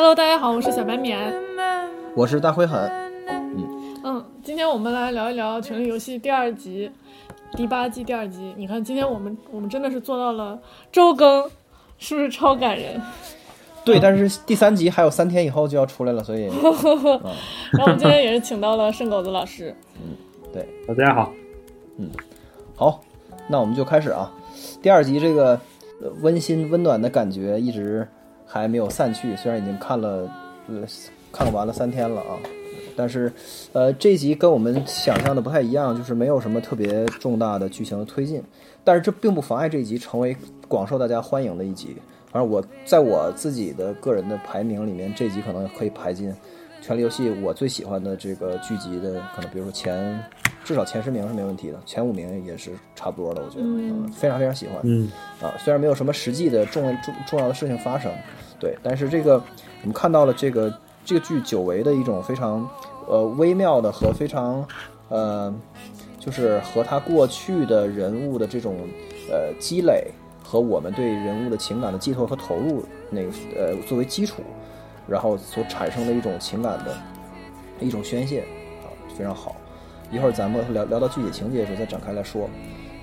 Hello，大家好，我是小白棉。我是大灰狠。嗯，今天我们来聊一聊《权力游戏》第二集，第八季第二集。你看，今天我们我们真的是做到了周更，是不是超感人？对，但是第三集还有三天以后就要出来了，所以。然后我们今天也是请到了圣狗子老师。嗯，对，大家好。嗯，好，那我们就开始啊。第二集这个温馨温暖的感觉一直还没有散去，虽然已经看了呃看完了三天了啊，但是呃这集跟我们想象的不太一样，就是没有什么特别重大的剧情的推进，但是这并不妨碍这一集成为广受大家欢迎的一集。反正我在我自己的个人的排名里面，这集可能可以排进《权力游戏》我最喜欢的这个剧集的，可能比如说前。至少前十名是没问题的，前五名也是差不多的，我觉得，嗯，非常非常喜欢，嗯，啊，虽然没有什么实际的重重重要的事情发生，对，但是这个我们看到了这个这个剧久违的一种非常呃微妙的和非常呃就是和他过去的人物的这种呃积累和我们对人物的情感的寄托和投入那个呃作为基础，然后所产生的一种情感的一种宣泄啊，非常好。一会儿咱们聊聊到具体情节的时候再展开来说。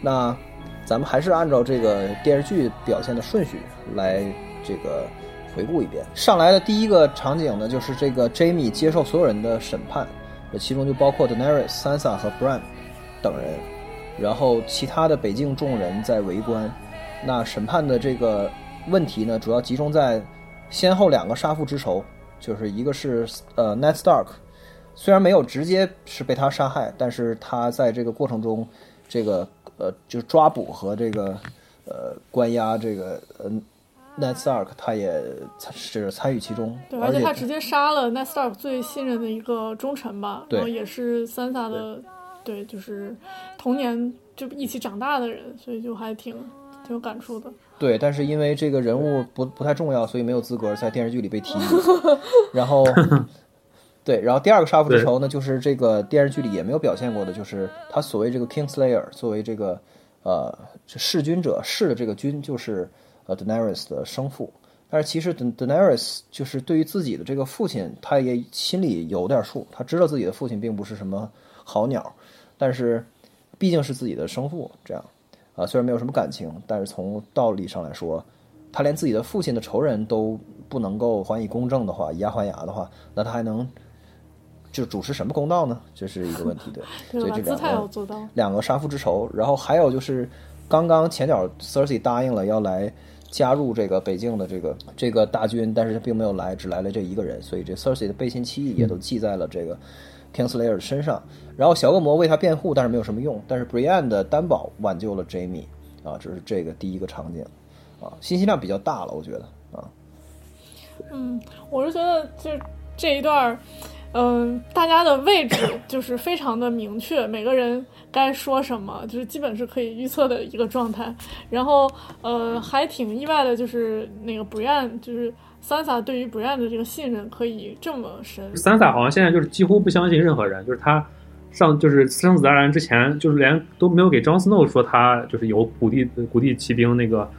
那咱们还是按照这个电视剧表现的顺序来这个回顾一遍。上来的第一个场景呢，就是这个 Jamie 接受所有人的审判，这其中就包括 Daenerys、Sansa 和 Bran 等人，然后其他的北境众人在围观。那审判的这个问题呢，主要集中在先后两个杀父之仇，就是一个是呃 Ned Stark。虽然没有直接是被他杀害，但是他在这个过程中，这个呃，就是抓捕和这个呃关押这个呃 Ned Stark，他也是参与其中。对，而且他直接杀了 Ned Stark 最信任的一个忠臣吧，然后也是 Sansa 的，对，就是童年就一起长大的人，所以就还挺挺有感触的。对，但是因为这个人物不不太重要，所以没有资格在电视剧里被提。然后。对，然后第二个杀父之仇呢，就是这个电视剧里也没有表现过的，就是他所谓这个 Kingslayer，作为这个呃弑君者，弑的这个君就是呃 Daenerys 的生父。但是其实 Daenerys 就是对于自己的这个父亲，他也心里有点数，他知道自己的父亲并不是什么好鸟，但是毕竟是自己的生父，这样啊，虽然没有什么感情，但是从道理上来说，他连自己的父亲的仇人都不能够还以公正的话，以牙还牙的话，那他还能？就主持什么公道呢？这是一个问题，对。所以这两个两个杀父之仇，然后还有就是，刚刚前脚 Cersei 答应了要来加入这个北境的这个这个大军，但是他并没有来，只来了这一个人，所以这 Cersei 的背信弃义也都记在了这个 Kingslayer 身上。然后小恶魔为他辩护，但是没有什么用。但是 Brienne 的担保挽救了 Jamie 啊，这是这个第一个场景啊，信息量比较大了，我觉得啊。嗯，我是觉得就这一段。嗯，大家的位置就是非常的明确，每个人该说什么，就是基本是可以预测的一个状态。然后，呃，还挺意外的，就是那个 Brian，就是 Sansa 对于 Brian 的这个信任可以这么深。Sansa 好像现在就是几乎不相信任何人，就是他上就是私生死大战之前，就是连都没有给 Jon Snow 说他就是有古地古地骑兵那个。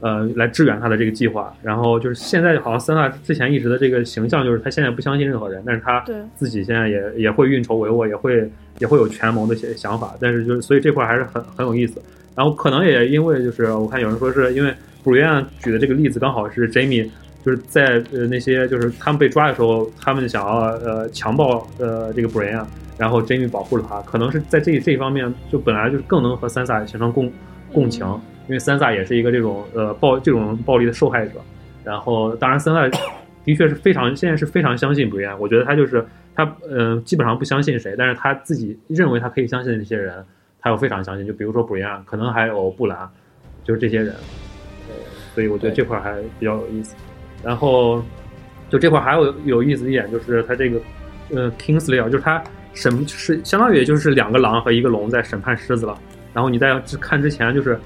呃，来支援他的这个计划，然后就是现在好像三大之前一直的这个形象，就是他现在不相信任何人，但是他自己现在也也会运筹帷幄，也会也会有权谋的些想法，但是就是所以这块还是很很有意思。然后可能也因为就是我看有人说是因为布瑞安举的这个例子刚好是 Jamie，就是在呃那些就是他们被抓的时候，他们想要呃强暴呃这个布瑞安，然后 Jamie 保护了他，可能是在这这一方面就本来就是更能和三萨形成共共情。因为三萨也是一个这种呃暴这种暴力的受害者，然后当然三萨 的确是非常现在是非常相信布安，我觉得他就是他嗯基本上不相信谁，但是他自己认为他可以相信的那些人，他又非常相信，就比如说布安，可能还有布兰，就是这些人，所以我觉得这块还比较有意思。然后就这块还有有意思一点就是他这个呃 Kingslayer，就是他审是相当于也就是两个狼和一个龙在审判狮子了，然后你在看之前就是。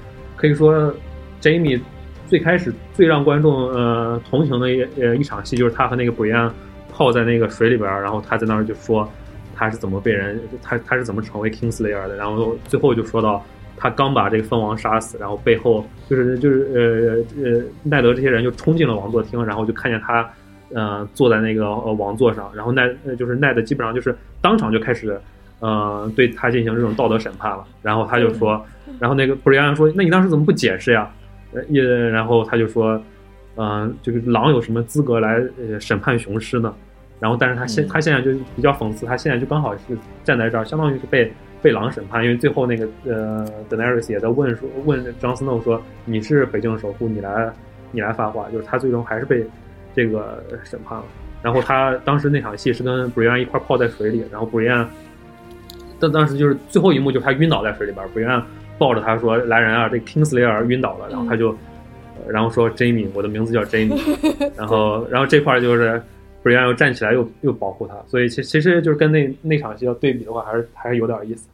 可以说，Jamie 最开始最让观众呃同情的一呃一场戏，就是他和那个 Brian 泡在那个水里边，然后他在那儿就说他是怎么被人他他是怎么成为 Kingslayer 的，然后最后就说到他刚把这个蜂王杀死，然后背后就是就是呃呃奈德这些人就冲进了王座厅，然后就看见他呃坐在那个王座上，然后奈就是奈的基本上就是当场就开始呃对他进行这种道德审判了，然后他就说，然后那个布里安说，那你当时怎么不解释呀？呃也然后他就说，嗯、就是狼有什么资格来呃审判雄狮呢？然后但是他现嗯他现在就比较讽刺，他现在就刚好是站在这儿，相当于是被被狼审判，因为最后那个呃 Daenerys 也在问说问 Jon Snow 说你是北境守护，你来你来发话，就是他最终还是被这个审判了。然后他当时那场戏是跟 Brienne 一块泡在水里，然后 Brienne 但当时就是最后一幕，就是他晕倒在水里边，Brienne 抱着他说：“来人啊，这 Kingslayer 晕倒了。”然后他就，呃然后说：“Jamie，我的名字叫 Jamie。”然后，然后这块儿就是 Brienne 又站起来又又保护他，所以其其实就是跟那那场戏要对比的话，还是还是有点意思。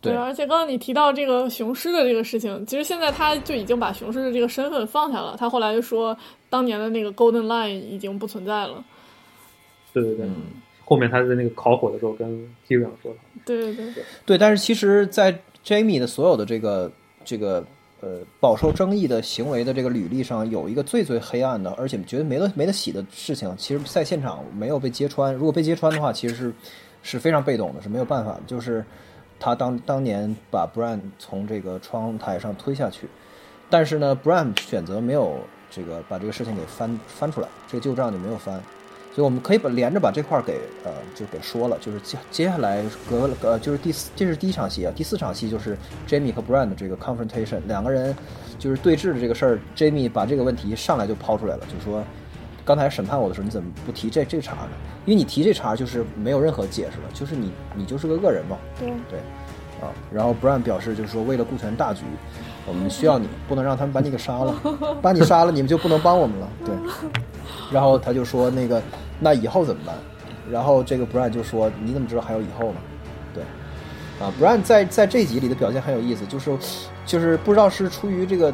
对而且刚刚你提到这个雄狮的这个事情，其实现在他就已经把雄狮的这个身份放下了。他后来就说，当年的那个 Golden Line 已经不存在了。对对对，嗯后面他在那个烤火的时候跟 Tyrion 说的，对对对，对，但是其实，在 Jamie 的所有的这个这个呃饱受争议的行为的这个履历上，有一个最最黑暗的，而且觉得没得没得洗的事情，其实在现场没有被揭穿。如果被揭穿的话，其实是是非常被动的，是没有办法的。就是他当当年把 Bran 从这个窗台上推下去，但是呢，Bran 选择没有这个把这个事情给翻翻出来，这个旧账就没有翻。所以我们可以把连着把这块儿给呃就给说了，就是接接下来隔了呃就是第四这是第一场戏啊，第四场戏就是 Jamie 和 Bran 的这个 confrontation，两个人就是对峙的这个事儿，Jamie 把这个问题上来就抛出来了，就说刚才审判我的时候你怎么不提这这茬呢？因为你提这茬就是没有任何解释了，就是你你就是个恶人嘛，对，对，啊，然后 Brand 表示就是说，为了顾全大局，我们需要你，不能让他们把你给杀了，把你杀了，你们就不能帮我们了。对，然后他就说那个，那以后怎么办？然后这个 Bran 就说，你怎么知道还有以后呢？对，啊，Bran 在在这集里的表现很有意思，就是就是不知道是出于这个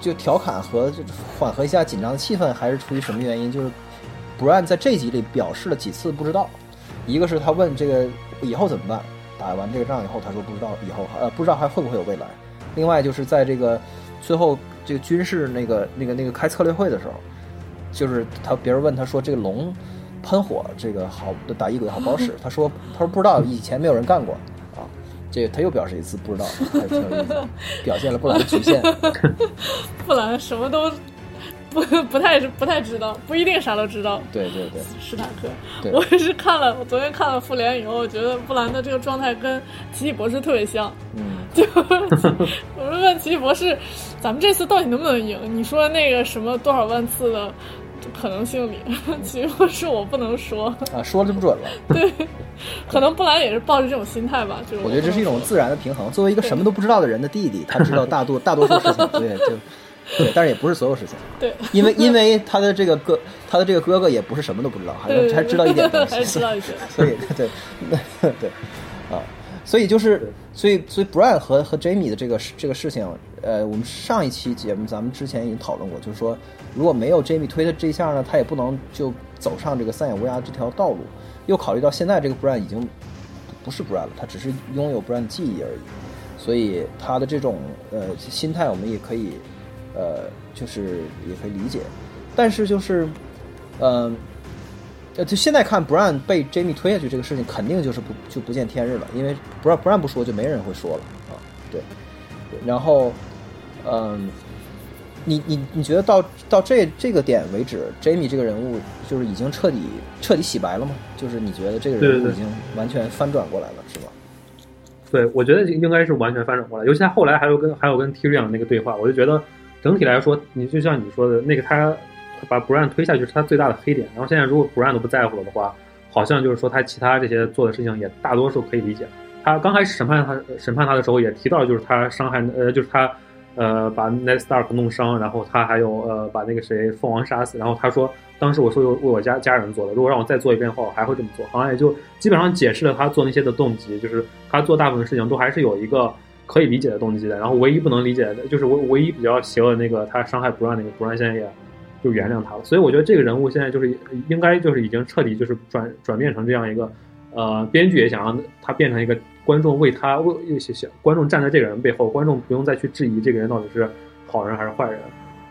就调侃和缓和一下紧张的气氛，还是出于什么原因，就是 Bran 在这集里表示了几次不知道，一个是他问这个以后怎么办，打完这个仗以后，他说不知道以后呃不知道还会不会有未来。另外就是在这个最后这个军事那个那个那个开策略会的时候，就是他别人问他说这个龙喷火这个好打一鬼好不好使？他说他说不知道，以前没有人干过啊。这他又表示一次不知道，还是挺有意思，表现了布兰的局限。布兰什么都不不太不太知道，不一定啥都知道。对对对史塔克，对我也是看了，我昨天看了复联以后，我觉得布兰的这个状态跟奇异博士特别像。嗯，就 我是问奇异博士，咱们这次到底能不能赢？你说那个什么多少万次的可能性里，奇异博士我不能说，啊，说了就不准了。对，可能布兰也是抱着这种心态吧，就是我觉得这是一种自然的平衡。作为一个什么都不知道的人的弟弟，他知道大多 大多数事情，对，就对，但是也不是所有事情。对，因为因为他的这个哥，他的这个哥哥也不是什么都不知道，还对还知道一点东西，还知道一些，所以对对对啊，所以就是所以所以 Brian 和和 Jamie 的这个这个事情，呃，我们上一期节目咱们之前已经讨论过，就是说如果没有 Jamie 推的这一下呢，他也不能就走上这个三眼乌鸦这条道路。又考虑到现在这个 bran 已经不是 bran 了，他只是拥有 bran 的记忆而已，所以他的这种呃心态我们也可以呃就是也可以理解，但是就是嗯。呃，就现在看，Brian 被 Jamie 推下去这个事情，肯定就是不就不见天日了，因为 Brian 不说，就没人会说了啊。对 然后，嗯，你你你觉得到到这这个点为止，Jamie 这个人物就是已经彻底彻底洗白了吗？就是你觉得这个人已经完全翻转过来了，是吧？对，我觉得应该是完全翻转过来，尤其他后来还有跟还有跟 Tyrion 那个对话，我就觉得整体来说，你就像你说的那个他把 Bran 推下去是他最大的黑点，然后现在如果 Bran 都不在乎了的话，好像就是说他其他这些做的事情也大多数可以理解。他刚开始审判他审判他的时候也提到，就是他伤害呃就是他呃把 Ned Stark 弄伤，然后他还有呃把那个谁凤凰杀死，然后他说当时我是为我家家人做的，如果让我再做一遍的话，我还会这么做。好像也就基本上解释了他做那些的动机，就是他做大部分事情都还是有一个可以理解的动机的。然后唯一不能理解的就是唯唯一比较邪恶的那个他伤害 Bran 那个 Bran 现在也就原谅他了。所以我觉得这个人物现在就是应该就是已经彻底就是转转变成这样一个呃，编剧也想让他变成一个观众为他为想观众站在这个人背后，观众不用再去质疑这个人到底是好人还是坏人。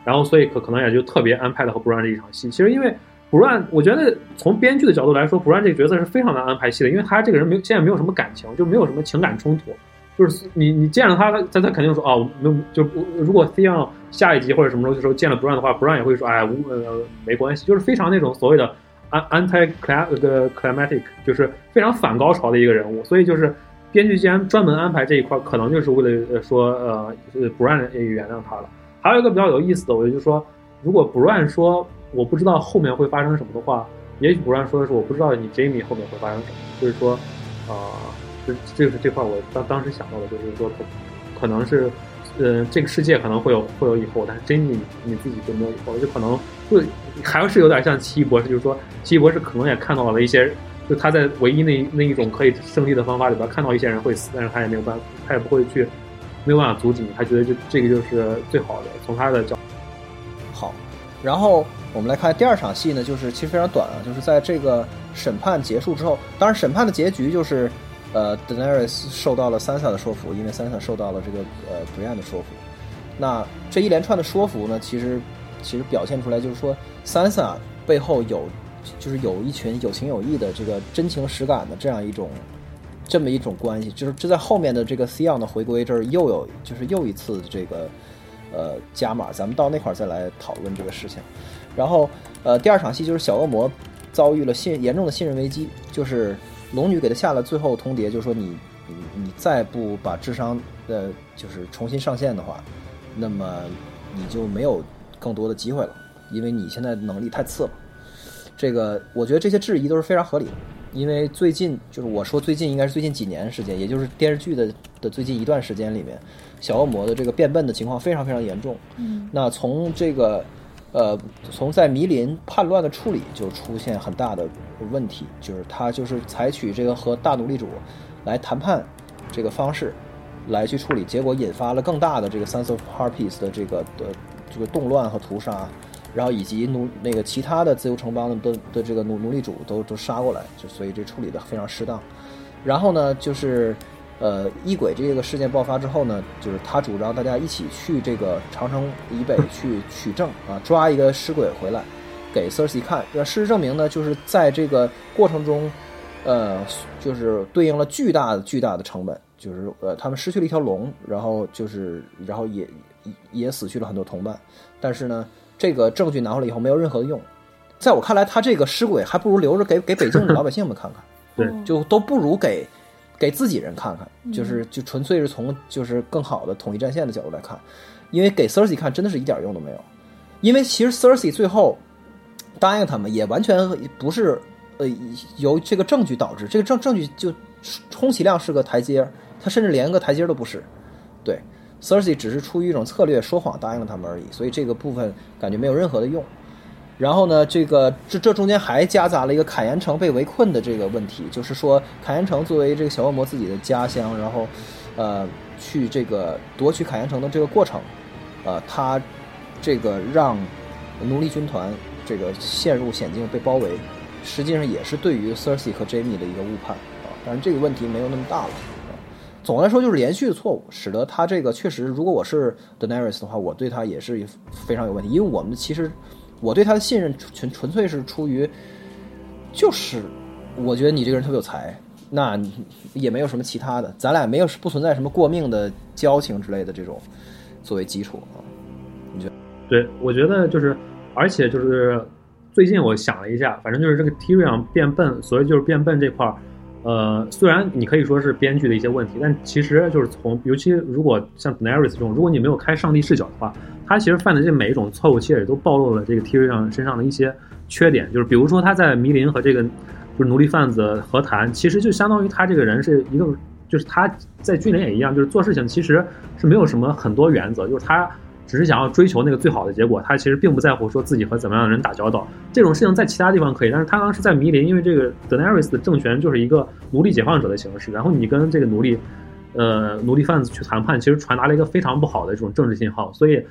然后所以可可能也就特别安排了和 Brown 这一场戏。其实因为 Brown，我觉得从编剧的角度来说，Brown 这个角色是非常难安排戏的，因为他这个人没有现在没有什么感情，就没有什么情感冲突。就是你你见了他，他他肯定说哦，没有就如果这样下一集或者什么时候见了 Brown 的话，Brown 也会说哎无呃没关系，就是非常那种所谓的 anti climatic，就是非常反高潮的一个人物。所以就是编剧既然专门安排这一块，可能就是为了说呃 Bran 原谅他了。还有一个比较有意思的，我就是说如果 Bran 说我不知道后面会发生什么的话，也许 Bran 说的是我不知道你 Jamie 后面会发生什么，就是说啊。这个是这块我当当时想到的，就是说可可能是，呃，这个世界可能会有会有以后，但是 Jamie 你自己就没有以后，就可能会还是有点像奇异博士，就是说奇异博士可能也看到了一些，就他在唯一那那一种可以胜利的方法里边看到一些人会死，但是他也没有办法，他也不会去没有办法阻止你，他觉得这这个就是最好的，从他的角好，然后我们来看第二场戏呢，就是其实非常短啊，就是在这个审判结束之后，当然审判的结局就是。呃，Daenerys 受到了 Sansa 的说服，因为 Sansa 受到了这个呃 Brienne 的说服。那这一连串的说服呢，其实其实表现出来就是说，Sansa 背后有就是有一群有情有义的这个真情实感的这样一种这么一种关系。就是这在后面的这个 Theon 的回归这儿又有就是又一次这个呃加码，咱们到那块儿再来讨论这个事情。然后呃，第二场戏就是小恶魔遭遇了信严重的信任危机，就是。龙女给他下了最后通牒，就说你你你再不把智商呃就是重新上线的话，那么你就没有更多的机会了，因为你现在能力太次了。这个我觉得这些质疑都是非常合理的，因为最近就是我说最近应该是最近几年时间，也就是电视剧的的最近一段时间里面，小恶魔的这个变笨的情况非常非常严重。嗯，那从这个。呃，从在迷林叛乱的处理就出现很大的问题，就是他就是采取这个和大奴隶主来谈判这个方式来去处理，结果引发了更大的这个 Sons of Harpies 的这个的这个动乱和屠杀，然后以及奴那个其他的自由城邦的的的这个奴奴隶主都都杀过来，就所以这处理的非常适当。然后呢，就是。呃，异鬼这个事件爆发之后呢，就是他主张大家一起去这个长城以北去取证啊，抓一个尸鬼回来，给 Cersei 看。事实证明呢，就是在这个过程中，呃，就是对应了巨大的巨大的成本，就是呃，他们失去了一条龙，然后就是然后也也死去了很多同伴。但是呢，这个证据拿回来以后没有任何的用，在我看来，他这个尸鬼还不如留着给给北京的老百姓们看看，对，就都不如给。给自己人看看，就是就纯粹是从就是更好的统一战线的角度来看，因为给 Cersei 看真的是一点用都没有，因为其实 Cersei 最后答应他们也完全不是呃由这个证据导致，这个证证据就充其量是个台阶，他甚至连个台阶都不是，对 c e r s e 只是出于一种策略说谎答应了他们而已，所以这个部分感觉没有任何的用。然后呢，这个这这中间还夹杂了一个凯岩城被围困的这个问题，就是说凯岩城作为这个小恶魔自己的家乡，然后，呃，去这个夺取凯岩城的这个过程，呃，他这个让奴隶军团这个陷入险境被包围，实际上也是对于 c e r s e 和 Jamie 的一个误判啊。但是这个问题没有那么大了。总的来说就是连续的错误，使得他这个确实，如果我是 Daenerys 的话，我对他也是非常有问题，因为我们其实。我对他的信任纯纯粹是出于，就是我觉得你这个人特别有才，那也没有什么其他的，咱俩没有不存在什么过命的交情之类的这种作为基础啊。你觉得？对，我觉得就是，而且就是最近我想了一下，反正就是这个 Tyrion 变笨，所以就是变笨这块儿，呃，虽然你可以说是编剧的一些问题，但其实就是从，尤其如果像 Daenerys 这种，如果你没有开上帝视角的话。他其实犯的这每一种错误，其实也都暴露了这个 T.V. 上身上的一些缺点，就是比如说他在迷林和这个就是奴隶贩子和谈，其实就相当于他这个人是一个，就是他在军人也一样，就是做事情其实是没有什么很多原则，就是他只是想要追求那个最好的结果，他其实并不在乎说自己和怎么样的人打交道。这种事情在其他地方可以，但是他当时在迷林，因为这个 Daenerys 的政权就是一个奴隶解放者的形式，然后你跟这个奴隶，呃，奴隶贩子去谈判，其实传达了一个非常不好的这种政治信号，所以。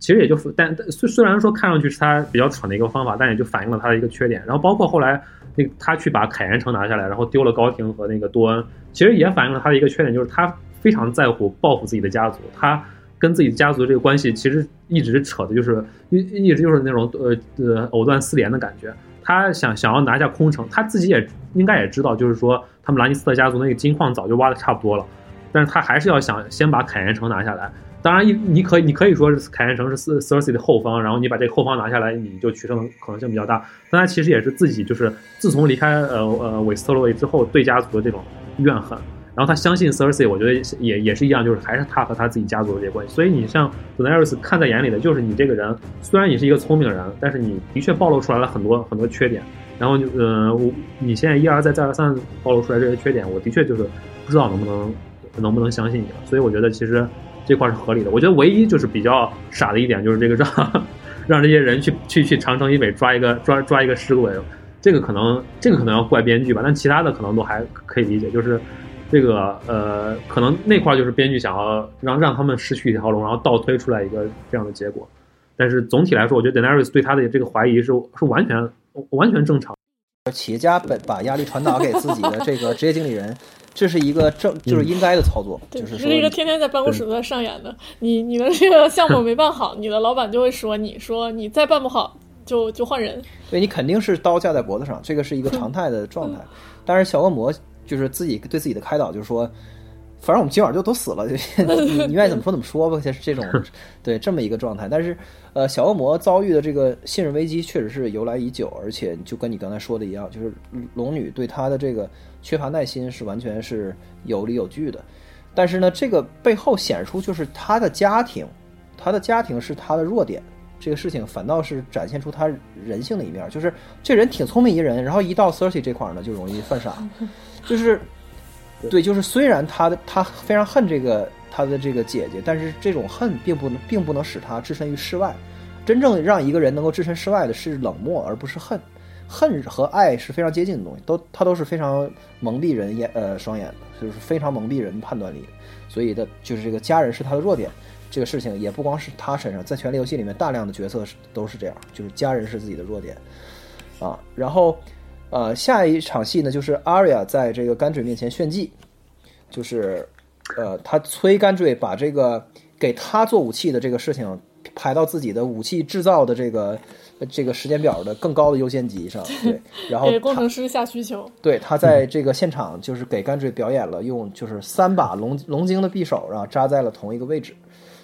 其实也就，但虽虽然说看上去是他比较蠢的一个方法，但也就反映了他的一个缺点。然后包括后来那他去把凯岩城拿下来，然后丢了高庭和那个多恩，其实也反映了他的一个缺点，就是他非常在乎报复自己的家族。他跟自己家族这个关系其实一直扯的就是一一直就是那种呃呃藕断丝连的感觉。他想想要拿下空城，他自己也应该也知道，就是说他们兰尼斯特家族那个金矿早就挖的差不多了，但是他还是要想先把凯岩城拿下来。当然，一你可以你可以说是凯岩城是 Cersei 的后方，然后你把这个后方拿下来，你就取胜的可能性比较大。但他其实也是自己就是自从离开呃呃韦斯特洛伊之后，对家族的这种怨恨。然后他相信 Cersei，我觉得也也是一样，就是还是他和他自己家族的这些关系。所以你像 Daenerys 看在眼里的，就是你这个人，虽然你是一个聪明人，但是你的确暴露出来了很多很多缺点。然后就呃，我你现在一而再再而三暴露出来这些缺点，我的确就是不知道能不能能不能相信你了。所以我觉得其实这块是合理的。我觉得唯一就是比较傻的一点，就是这个让 让这些人去去去长城以北抓一个抓抓一个尸鬼，这个可能这个可能要怪编剧吧，但其他的可能都还可以理解，就是。这个呃，可能那块就是编剧想要让让他们失去一条龙，然后倒推出来一个这样的结果。但是总体来说，我觉得 Daenerys 对他的这个怀疑是是完全完全正常。企业家本把压力传达给自己的这个职业经理人，这是一个正就是应该的操作。就是是一个天天在办公室都在上演的。你你的这个项目没办好，你的老板就会说你说你再办不好就就换人。对你肯定是刀架在脖子上，这个是一个常态的状态。但是小恶魔。就是自己对自己的开导，就是说，反正我们今晚就都死了，你你愿意怎么说怎么说吧，就是这种，对这么一个状态。但是，呃，小恶魔遭遇的这个信任危机确实是由来已久，而且就跟你刚才说的一样，就是龙女对他的这个缺乏耐心是完全是有理有据的。但是呢，这个背后显出就是他的家庭，他的家庭是他的弱点，这个事情反倒是展现出他人性的一面，就是这人挺聪明一人，然后一到 Cersei 这块儿呢，就容易犯傻。就是，对，就是虽然他的他非常恨这个他的这个姐姐，但是这种恨并不能并不能使他置身于世外。真正让一个人能够置身事外的是冷漠，而不是恨。恨和爱是非常接近的东西，都他都是非常蒙蔽人眼呃双眼的，就是非常蒙蔽人判断力。所以的，就是这个家人是他的弱点。这个事情也不光是他身上，在权力游戏里面，大量的角色是都是这样，就是家人是自己的弱点啊。然后。呃，下一场戏呢，就是 Aria 在这个甘坠面前炫技，就是，呃，他催甘坠把这个给他做武器的这个事情排到自己的武器制造的这个这个时间表的更高的优先级上。对，然后给工程师下需求。对他在这个现场就是给甘坠表演了用就是三把龙龙晶的匕首，然后扎在了同一个位置。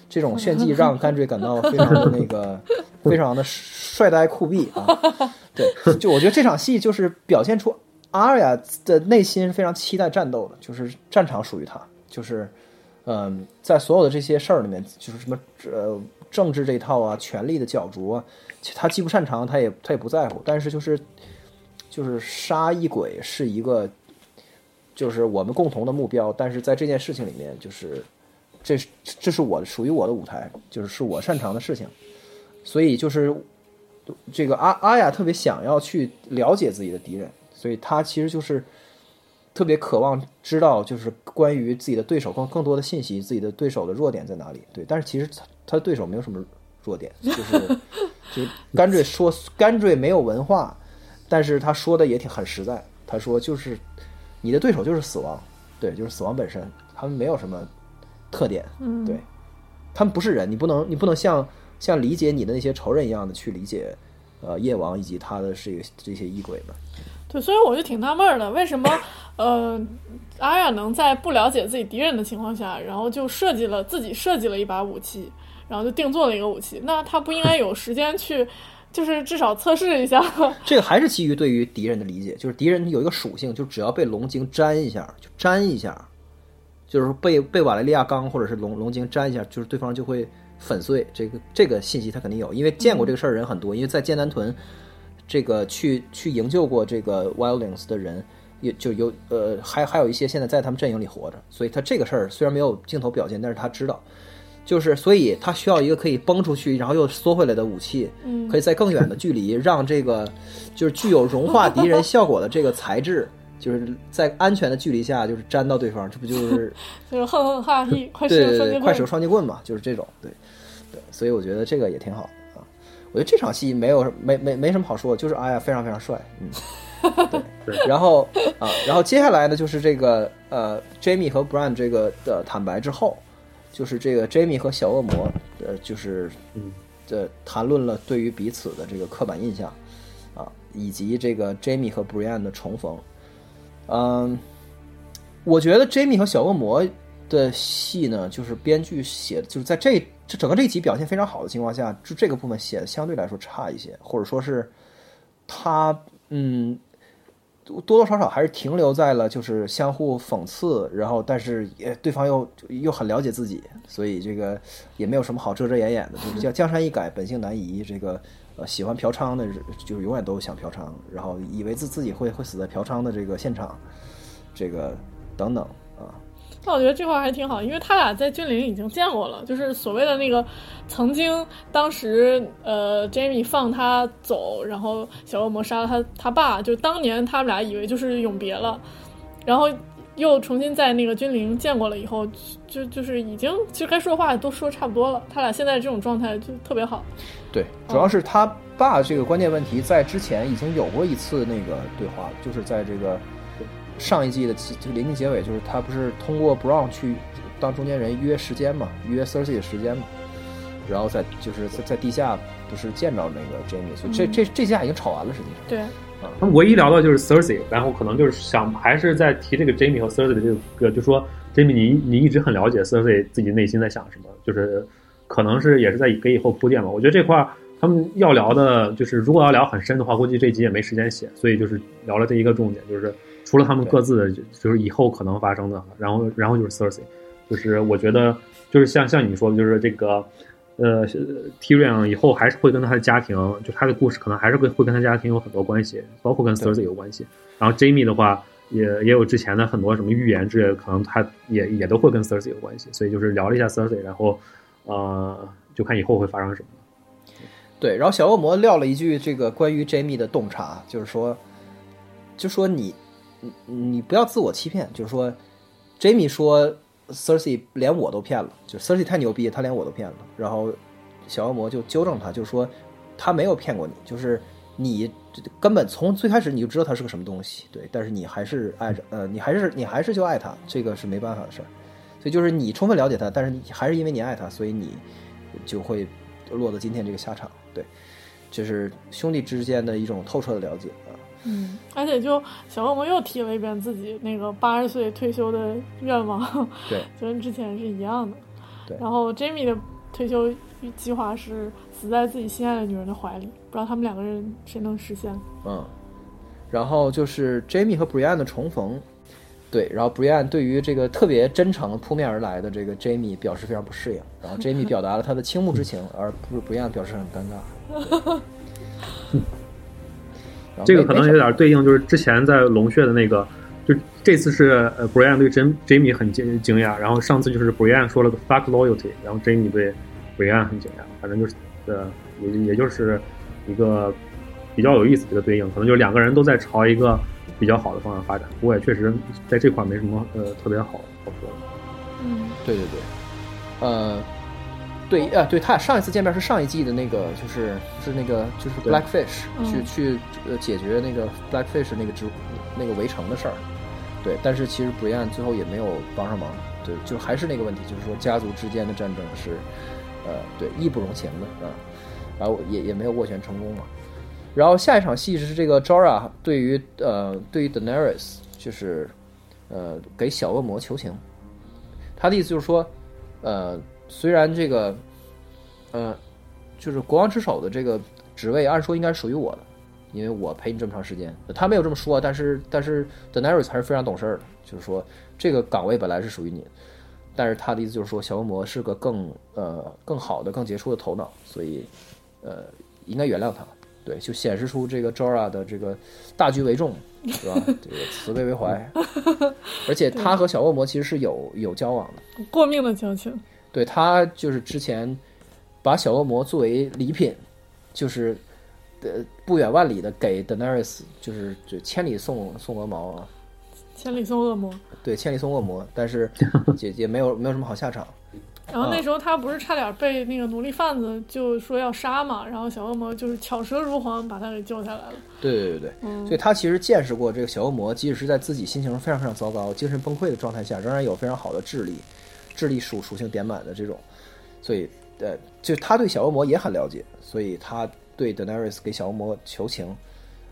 这种炫技让甘坠感到非常的那个，非常的帅呆酷毙啊！对，就我觉得这场戏就是表现出阿尔雅的内心非常期待战斗的，就是战场属于他，就是嗯，在所有的这些事儿里面，就是什么呃政治这一套啊，权力的角逐啊，他既不擅长，他也他也不在乎，但是就是就是杀一鬼是一个，就是我们共同的目标，但是在这件事情里面，就是这这是我属于我的舞台，就是是我擅长的事情，所以就是。这个阿阿雅特别想要去了解自己的敌人，所以他其实就是特别渴望知道，就是关于自己的对手更更多的信息，自己的对手的弱点在哪里。对，但是其实他他的对手没有什么弱点，就是就是甘坠说甘坠没有文化，但是他说的也挺很实在。他说就是你的对手就是死亡，对，就是死亡本身，他们没有什么特点，对，他们不是人，你不能你不能像。像理解你的那些仇人一样的去理解，呃，夜王以及他的这个这些异鬼们。对，所以我就挺纳闷的，为什么呃，阿雅能在不了解自己敌人的情况下，然后就设计了自己设计了一把武器，然后就定做了一个武器？那他不应该有时间去，就是至少测试一下？这个还是基于对于敌人的理解，就是敌人有一个属性，就只要被龙晶粘一下，就粘一下，就是被被瓦雷利亚钢或者是龙龙晶粘一下，就是对方就会。粉碎这个这个信息他肯定有，因为见过这个事儿人很多，因为在剑南屯，这个去去营救过这个 Wildlings 的人，也就有呃还还有一些现在在他们阵营里活着，所以他这个事儿虽然没有镜头表现，但是他知道，就是所以他需要一个可以崩出去然后又缩回来的武器，可以在更远的距离让这个就是具有融化敌人效果的这个材质。就是在安全的距离下，就是粘到对方，这不就是 就是哼哼哈嘿，快使快使双截棍嘛，就是这种，对对，所以我觉得这个也挺好啊。我觉得这场戏没有没没没什么好说，就是哎呀非常非常帅，嗯，对。然后啊，然后接下来呢，就是这个呃，Jamie 和 Brian 这个的坦白之后，就是这个 Jamie 和小恶魔呃，就是嗯，这谈论了对于彼此的这个刻板印象。以及这个 Jamie 和 Brian 的重逢。嗯，我觉得 Jamie 和小恶魔的戏呢，就是编剧写，就是在这这整个这一集表现非常好的情况下，就这个部分写的相对来说差一些，或者说是他嗯。多多少少还是停留在了就是相互讽刺，然后但是也对方又又很了解自己，所以这个也没有什么好遮遮掩掩的，就是叫江山易改，本性难移。这个呃喜欢嫖娼的，就是永远都想嫖娼，然后以为自自己会会死在嫖娼的这个现场，这个等等啊。那我觉得这块还挺好，因为他俩在峻岭已经见过了，就是所谓的那个曾经当时呃，Jamie 放他走，然后小恶魔杀了他他爸，就当年他们俩以为就是永别了，然后又重新在那个君临见过了以后，就就是已经其实该说的话都说差不多了，他俩现在这种状态就特别好。对，主要是他爸这个关键问题在之前已经有过一次那个对话了，就是在这个。上一季的这个临近结尾，就是他不是通过 Brown 去当中间人约时间嘛，约 Thursday 的时间嘛，然后在就是在在地下不是见着那个 Jamie，所以这这这架已经吵完了，实际上。对。啊，他们唯一聊到就是 Thursday，然后可能就是想还是在提这个 Jamie 和 Thursday 的这个，就说 Jamie 你你一直很了解 Thursday 自己内心在想什么，就是可能是也是在给以后铺垫嘛。我觉得这块他们要聊的就是如果要聊很深的话，估计这集也没时间写，所以就是聊了这一个重点，就是。除了他们各自的，就是以后可能发生的，然后，然后就是 Thursday，就是我觉得，就是像像你说的，就是这个，呃，Tyrion 以后还是会跟他的家庭，就他的故事可能还是会会跟他家庭有很多关系，包括跟 Thursday 有关系。然后 Jamie 的话，也也有之前的很多什么预言之类的，可能他也也都会跟 Thursday 有关系。所以就是聊了一下 Thursday，然后，呃，就看以后会发生什么。对，然后小恶魔撂了一句这个关于 Jamie 的洞察，就是说，就说你。你不要自我欺骗，就是说，Jamie 说 c e r s e 连我都骗了，就 c e r s e 太牛逼，他连我都骗了。然后小恶魔就纠正他，就说他没有骗过你，就是你根本从最开始你就知道他是个什么东西，对，但是你还是爱着，呃，你还是你还是就爱他，这个是没办法的事儿。所以就是你充分了解他，但是你还是因为你爱他，所以你就会落得今天这个下场。对，就是兄弟之间的一种透彻的了解。嗯，而且就小恶魔又提了一遍自己那个八十岁退休的愿望，对，就跟之前是一样的。对，然后 Jamie 的退休计划是死在自己心爱的女人的怀里，不知道他们两个人谁能实现。嗯，然后就是 Jamie 和 Brian 的重逢，对，然后 Brian 对于这个特别真诚扑面而来的这个 Jamie 表示非常不适应，然后 Jamie 表达了他的倾慕之情，而不 Brian 表示很尴尬。这个可能有点对应，就是之前在龙穴的那个，就这次是呃，Brian 对 J Jamie 很惊惊讶，然后上次就是 Brian 说了个 fuck loyalty，然后 Jamie 对 Brian 很惊讶，反正就是呃，也也就是一个比较有意思的一个对应，可能就两个人都在朝一个比较好的方向发展，不过也确实在这块没什么呃特别好好说的。嗯，对对对，呃。对啊，对他俩上一次见面是上一季的那个，就是是那个就是 Blackfish 去去呃解决那个 Blackfish 那个之那个围城的事儿，对，但是其实 Brian 最后也没有帮上忙，对，就还是那个问题，就是说家族之间的战争是呃对义不容情的啊，然后也也没有斡旋成功嘛。然后下一场戏是这个 Jorah 对于呃对于 Daenerys 就是呃给小恶魔求情，他的意思就是说呃。虽然这个，呃，就是国王之首的这个职位，按说应该是属于我的，因为我陪你这么长时间。他没有这么说，但是但是 Daenerys 还是非常懂事儿的，就是说这个岗位本来是属于你，但是他的意思就是说小恶魔是个更呃更好的、更杰出的头脑，所以呃应该原谅他。对，就显示出这个 Jorah 的这个大局为重，是吧？这个慈悲为怀，而且他和小恶魔其实是有有交往的，过命的交情。对他就是之前把小恶魔作为礼品，就是呃不远万里的给 Daenerys，就是就千里送送鹅毛啊，千里送恶魔，对，千里送恶魔，但是 也也没有没有什么好下场。然后那时候他不是差点被那个奴隶贩子就说要杀嘛，然后小恶魔就是巧舌如簧把他给救下来了。对对对对，所以他其实见识过这个小恶魔，即使是在自己心情非常非常糟糕、精神崩溃的状态下，仍然有非常好的智力。智力属属性点满的这种，所以呃，就他对小恶魔也很了解，所以他对 Daenerys 给小恶魔求情，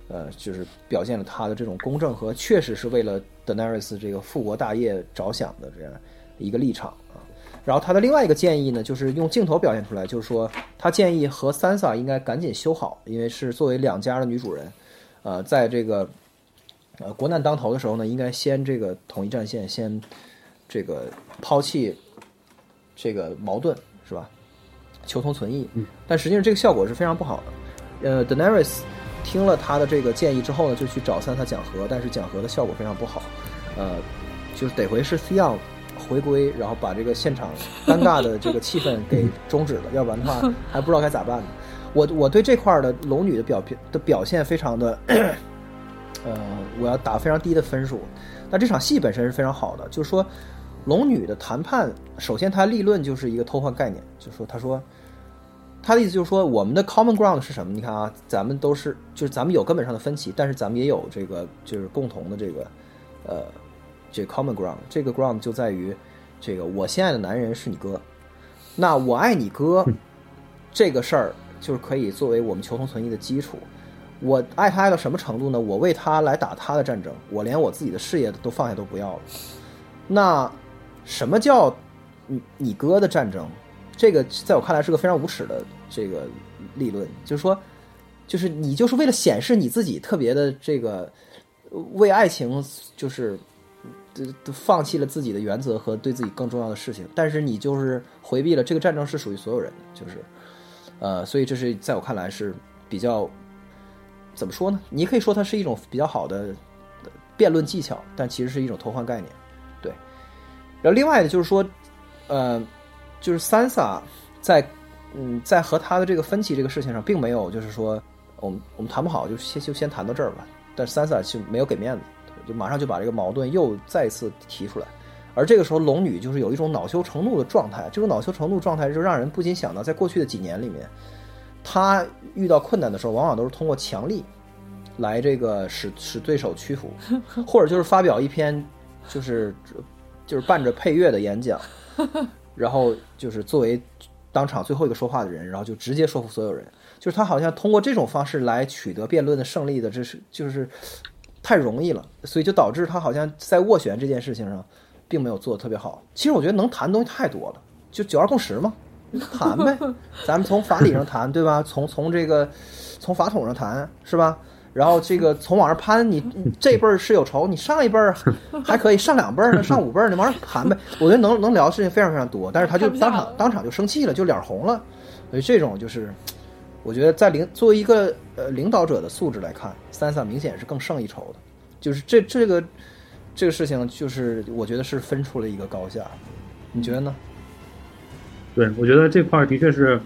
呃，就是表现了他的这种公正和确实是为了 Daenerys 这个复国大业着想的这样一个立场啊。然后他的另外一个建议呢，就是用镜头表现出来，就是说他建议和 Sansa 应该赶紧修好，因为是作为两家的女主人，呃，在这个呃国难当头的时候呢，应该先这个统一战线，先这个抛弃这个矛盾，是吧？求同存异。但实际上这个效果是非常不好的。呃，Daenerys 听了他的这个建议之后呢，就去找 Sansa 讲和，但是讲和的效果非常不好。呃，就是得回是 Theon 回归，然后把这个现场尴尬的这个气氛给终止了，要不然的话还不知道该咋办呢。我我对这块儿的龙女的表现的表现非常的，呃，我要打非常低的分数。但这场戏本身是非常好的，就是说龙女的谈判，首先她立论就是一个偷换概念，就说她说。她的意思就是说，我们的 common ground 是什么？你看啊，咱们都是，就是咱们有根本上的分歧，但是咱们也有这个，就是共同的这个，呃，这 common ground。这个 ground 就在于，这个我心爱的男人是你哥，那我爱你哥，这个事儿就是可以作为我们求同存异的基础。我爱他爱到什么程度呢？我为他来打他的战争，我连我自己的事业都放下都不要了。那什么叫你你哥的战争？这个在我看来是个非常无耻的这个立论，就是说，就是你就是为了显示你自己特别的这个为爱情，就是放弃了自己的原则和对自己更重要的事情，但是你就是回避了这个战争是属于所有人的，就是呃，所以这是在我看来是比较怎么说呢？你可以说它是一种比较好的辩论技巧，但其实是一种偷换概念，然后另外的就是说，呃。就是 Sansa 在嗯在和他的这个分歧这个事情上，并没有就是说我们我们谈不好就先就先谈到这儿吧。但 Sansa 就没有给面子，就马上就把这个矛盾又再次提出来。而这个时候龙女就是有一种恼羞成怒的状态，这种恼羞成怒状态就让人不禁想到，在过去的几年里面，他遇到困难的时候，往往都是通过强力来这个使使对手屈服，或者就是发表一篇就是就是伴着配乐的演讲。然后就是作为当场最后一个说话的人，然后就直接说服所有人。就是他好像通过这种方式来取得辩论的胜利的，这是就是太容易了，所以就导致他好像在斡旋这件事情上并没有做的特别好。其实我觉得能谈的东西太多了，就九二共识嘛，谈呗，咱们从法理上谈，对吧？从从这个从法统上谈，是吧？然后这个从往上攀，你 这辈儿是有仇，你上一辈儿还 可以上两辈儿呢，上五辈儿呢，往上攀呗。我觉得能能聊的事情非常非常多，但是他就当场当场就生气了，就脸红了。所以这种就是，我觉得在领作为一个呃领导者的素质来看，三三明显是更胜一筹的。就是这这个这个事情，就是我觉得是分出了一个高下。你觉得呢？对，我觉得这块儿的确是，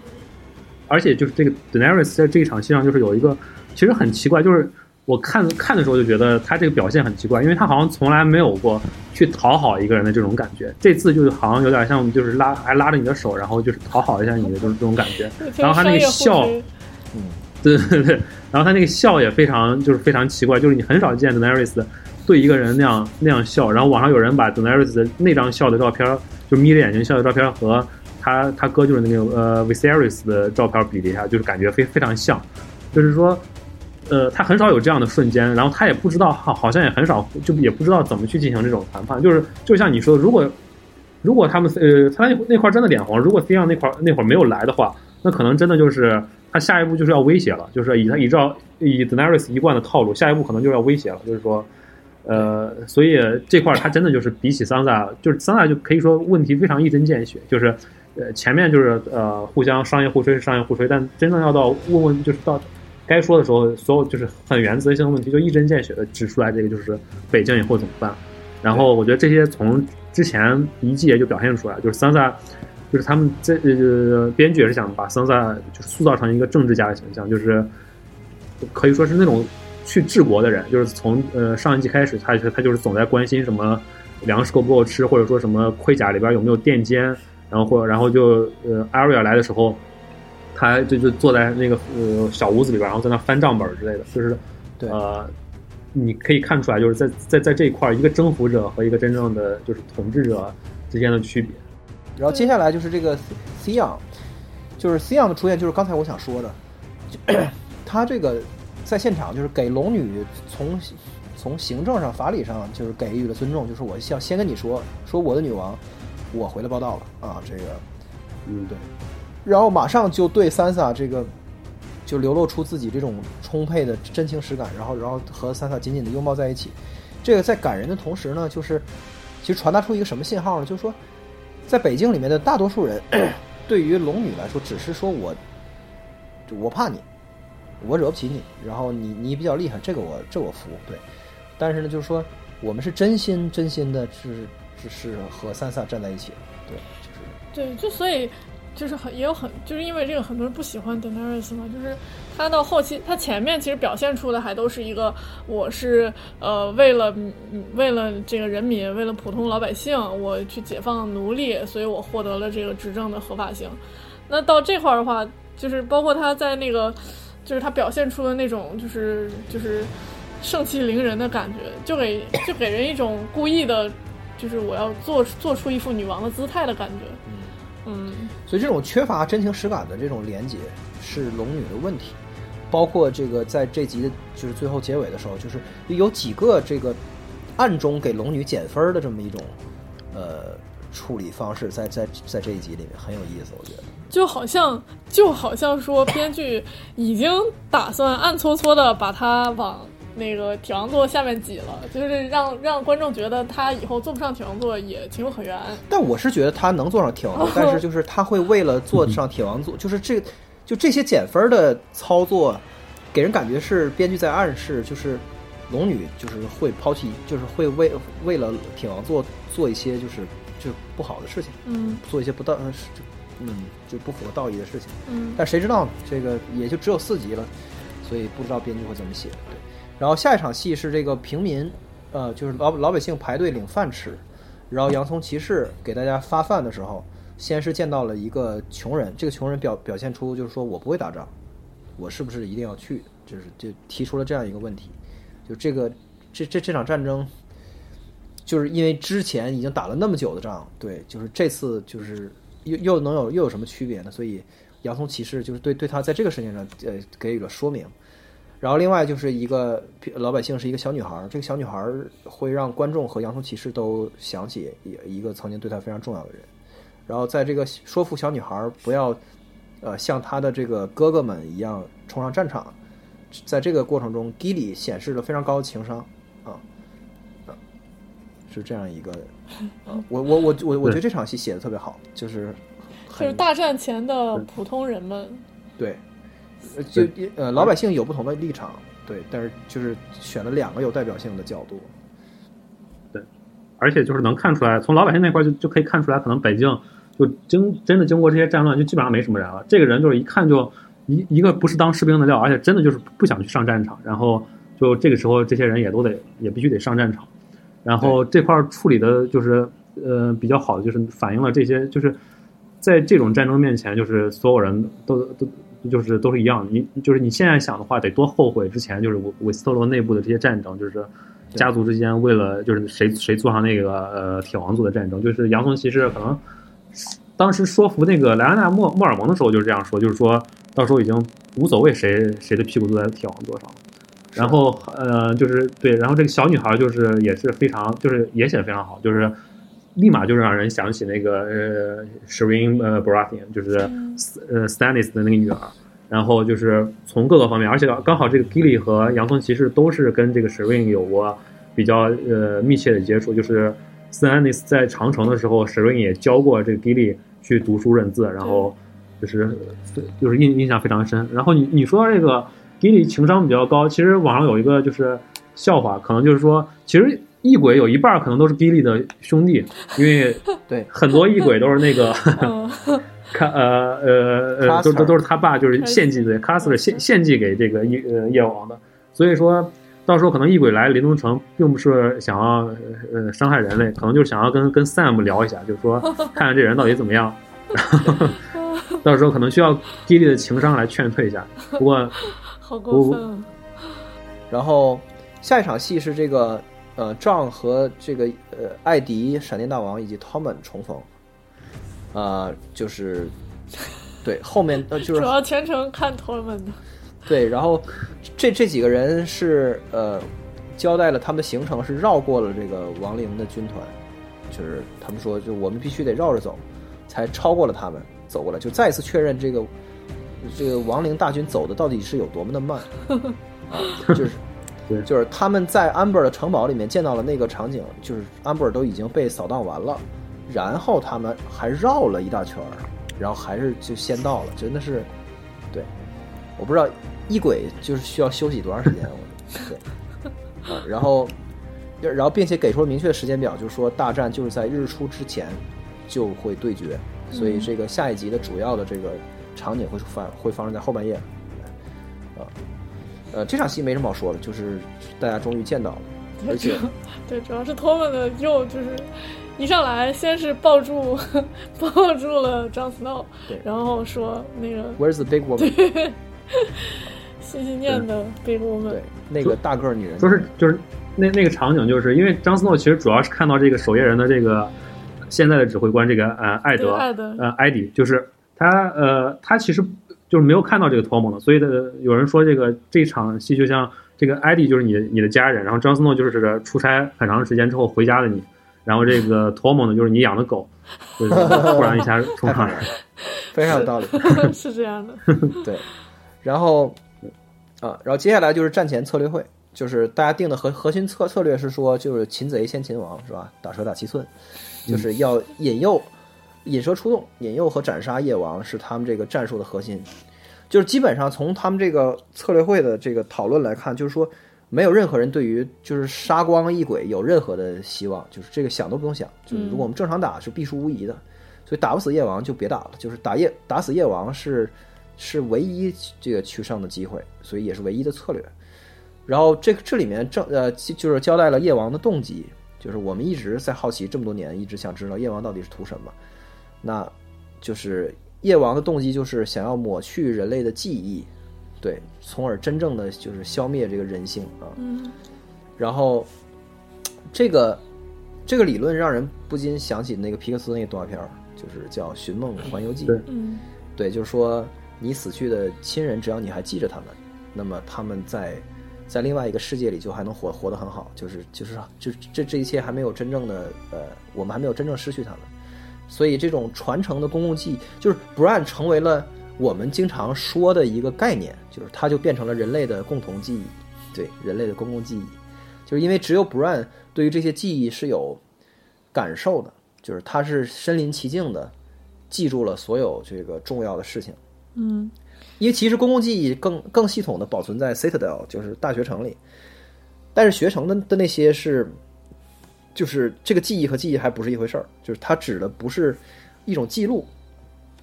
而且就是这个 Daenerys 在这一场戏上就是有一个。其实很奇怪，就是我看看的时候就觉得他这个表现很奇怪，因为他好像从来没有过去讨好一个人的这种感觉。这次就是好像有点像，就是拉还拉着你的手，然后就是讨好一下你的这种这种感觉。然后他那个笑，嗯，对对对，然后他那个笑也非常就是非常奇怪，就是你很少见 Daenerys 对一个人那样那样笑。然后网上有人把 Daenerys 的那张笑的照片，就眯着眼睛笑的照片和他他哥就是那个呃 Viserys 的照片比了一下，就是感觉非非常像，就是说。呃，他很少有这样的瞬间，然后他也不知道，好，好像也很少，就也不知道怎么去进行这种谈判。就是，就像你说，如果如果他们呃，他那那块真的脸红，如果 C 上那块那会儿没有来的话，那可能真的就是他下一步就是要威胁了，就是以他依照以 Daenerys 一贯的套路，下一步可能就是要威胁了，就是说，呃，所以这块他真的就是比起桑萨，就是桑萨就可以说问题非常一针见血，就是呃前面就是呃互相商业互吹，商业互吹，但真正要到问问就是到。该说的时候，所有就是很原则性的问题，就一针见血的指出来。这个就是北京以后怎么办？然后我觉得这些从之前一季也就表现出来，就是桑萨，就是他们这呃编剧也是想把桑萨就是塑造成一个政治家的形象，就是可以说是那种去治国的人。就是从呃上一季开始，他他就是总在关心什么粮食够不够吃，或者说什么盔甲里边有没有垫肩，然后或然后就呃艾瑞尔来的时候。他就就坐在那个呃小屋子里边，然后在那翻账本之类的，就是对，呃，你可以看出来，就是在在在这一块，一个征服者和一个真正的就是统治者之间的区别。然后接下来就是这个 C i o n 就是 C i o n 的出现，就是刚才我想说的，他这个在现场就是给龙女从从行政上、法理上就是给予了尊重，就是我要先跟你说说我的女王，我回来报道了啊，这个，嗯，对，然后马上就对 Sansa 这个就流露出自己这种充沛的真情实感，然后然后和 Sansa 紧紧的拥抱在一起，这个在感人的同时呢，就是其实传达出一个什么信号呢？就是说，在北京里面的大多数人 对于龙女来说，只是说我我怕你。我惹不起你，然后你你比较厉害，这个我这我服，对。但是呢，就是说我们是真心真心的，是只是和三萨站在一起，对，就是对，就所以就是很也有很就是因为这个很多人不喜欢 Daenerys 嘛，就是他到后期他前面其实表现出的还都是一个我是呃为了为了这个人民，为了普通老百姓，我去解放奴隶，所以我获得了这个执政的合法性。那到这块儿的话，就是包括他在那个。就是他表现出的那种，就是就是盛气凌人的感觉，就给就给人一种故意的，就是我要做做出一副女王的姿态的感觉。嗯，所以这种缺乏真情实感的这种连接是龙女的问题。包括这个在这集的就是最后结尾的时候，就是有几个这个暗中给龙女减分的这么一种呃处理方式，在在在这一集里面很有意思，我觉得。就好像就好像说，编剧已经打算暗搓搓的把他往那个铁王座下面挤了，就是让让观众觉得他以后坐不上铁王座也情有可原。但我是觉得他能坐上铁王座，但是就是他会为了坐上铁王座，就是这就这些减分的操作，给人感觉是编剧在暗示，就是龙女就是会抛弃，就是会为为了铁王座做一些就是就是不好的事情，嗯，做一些不当是。嗯，就不符合道义的事情。嗯，但谁知道这个也就只有四集了，所以不知道编剧会怎么写。对，然后下一场戏是这个平民，呃，就是老老百姓排队领饭吃，然后洋葱骑士给大家发饭的时候，先是见到了一个穷人，这个穷人表表现出就是说我不会打仗，我是不是一定要去？就是就提出了这样一个问题，就这个这这这场战争，就是因为之前已经打了那么久的仗，对，就是这次就是。又又能有又有什么区别呢？所以，洋葱骑士就是对对他在这个事情上呃给予了说明。然后另外就是一个老百姓是一个小女孩，这个小女孩会让观众和洋葱骑士都想起一一个曾经对她非常重要的人。然后在这个说服小女孩不要呃像她的这个哥哥们一样冲上战场，在这个过程中，基里显示了非常高的情商啊啊，是这样一个。我我我我我觉得这场戏写的特别好，就是就是大战前的普通人们，对，就呃老百姓有不同的立场，对，但是就是选了两个有代表性的角度，对，而且就是能看出来，从老百姓那块就就可以看出来，可能北京就经真的经过这些战乱，就基本上没什么人了。这个人就是一看就一一个不是当士兵的料，而且真的就是不想去上战场，然后就这个时候这些人也都得也必须得上战场。然后这块处理的就是呃比较好的，就是反映了这些，就是在这种战争面前，就是所有人都都就是都是一样。你就是你现在想的话，得多后悔之前就是韦韦斯特罗内部的这些战争，就是家族之间为了就是谁谁坐上那个呃铁王座的战争。就是杨松骑士可能当时说服那个莱安娜莫莫尔蒙的时候就是这样说，就是说到时候已经无所谓谁谁的屁股坐在铁王座上了。然后，呃，就是对，然后这个小女孩就是也是非常，就是也写的非常好，就是立马就让人想起那个呃 s h i r e n 呃 Baratheon，就是呃 Stannis 的那个女儿。然后就是从各个方面，而且刚好这个 Gilly 和洋葱骑士都是跟这个 s h i r e n 有过比较呃密切的接触。就是 Stannis 在长城的时候 s h i r e n 也教过这个 Gilly 去读书认字，然后就是就是印印象非常深。然后你你说这个。Gilly 情商比较高，其实网上有一个就是笑话，可能就是说，其实异鬼有一半可能都是吉利的兄弟，因为对。很多异鬼都是那个，看呃呃呃，都都都是他爸就是献祭的，卡斯特献献祭给这个夜呃夜王的，所以说到时候可能异鬼来临东城，并不是想要呃伤害人类，可能就是想要跟跟 Sam 聊一下，就是说 看看这人到底怎么样，到时候可能需要吉利的情商来劝退一下，不过。好过分！然后下一场戏是这个呃，壮和这个呃，艾迪、闪电大王以及 Tommen 重逢。啊，就是对后面呃，就是 主要全程看 Tommen 的。对，然后这这几个人是呃交代了他们的行程是绕过了这个亡灵的军团，就是他们说就我们必须得绕着走，才超过了他们走过来，就再一次确认这个这个亡灵大军走的到底是有多么的慢 啊，就是对。就是他们在安布尔的城堡里面见到了那个场景，就是安布尔都已经被扫荡完了，然后他们还绕了一大圈儿，然后还是就先到了，真的是，对，我不知道异鬼就是需要休息多长时间，我对，啊，然后然后并且给出了明确的时间表，就是说大战就是在日出之前就会对决，所以这个下一集的主要的这个场景会发会发生在后半夜，啊，呃，这场戏没什么好说的，就是大家终于见到了，而且对，主要是托们的又就是一上来先是抱住 抱住了 Jon Snow，对然后说那个 Where's the big woman？心心念的 Big Woman，对，那个大个儿女人，就是就是那那个场景，就是因为张斯诺其实主要是看到这个守夜人的这个现在的指挥官这个呃艾德艾德呃艾迪，就是他呃他其实就是没有看到这个托姆的，所以的有人说这个这场戏就像这个艾迪就是你你的家人，然后张思诺就是这个出差很长时间之后回家的你，然后这个 托姆呢就是你养的狗，就是突然一下冲上来了。非常有道理。是这样的，对，然后啊，然后接下来就是战前策略会，就是大家定的核核心策策略是说，就是擒贼先擒王，是吧？打蛇打七寸，就是要引诱、引蛇出洞，引诱和斩杀夜王是他们这个战术的核心。就是基本上从他们这个策略会的这个讨论来看，就是说没有任何人对于就是杀光异鬼有任何的希望，就是这个想都不用想，就是如果我们正常打是必输无疑的。所以打不死夜王就别打了，就是打夜打死夜王是是唯一这个取胜的机会，所以也是唯一的策略。然后这个这里面正呃就是交代了夜王的动机，就是我们一直在好奇这么多年，一直想知道夜王到底是图什么。那就是夜王的动机就是想要抹去人类的记忆，对，从而真正的就是消灭这个人性啊。嗯，然后这个这个理论让人不禁想起那个皮克斯那个动画片儿，就是叫《寻梦环游记》。对嗯，对，就是说你死去的亲人，只要你还记着他们，那么他们在在另外一个世界里就还能活活得很好，就是就是就这这一切还没有真正的呃，我们还没有真正失去他们，所以这种传承的公共记忆，就是 brand 成为了我们经常说的一个概念，就是它就变成了人类的共同记忆，对人类的公共记忆，就是因为只有 brand 对于这些记忆是有感受的，就是他是身临其境的。记住了所有这个重要的事情。嗯，因为其实公共记忆更更系统的保存在 Citadel，就是大学城里，但是学城的的那些是，就是这个记忆和记忆还不是一回事儿，就是它指的不是一种记录，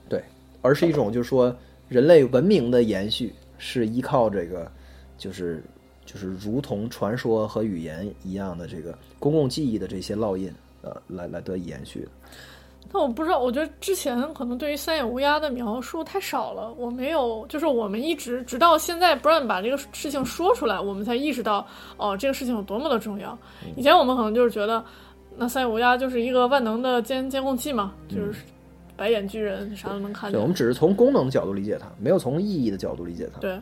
对，而是一种就是说人类文明的延续是依靠这个，就是就是如同传说和语言一样的这个公共记忆的这些烙印，呃，来来得以延续。但我不知道，我觉得之前可能对于三眼乌鸦的描述太少了，我没有，就是我们一直直到现在 Brian 把这个事情说出来，我们才意识到，哦，这个事情有多么的重要。以前我们可能就是觉得，那三眼乌鸦就是一个万能的监监控器嘛，就是白眼巨人，啥都能看对，我。们只是从功能的角度理解它，没有从意义的角度理解它。对，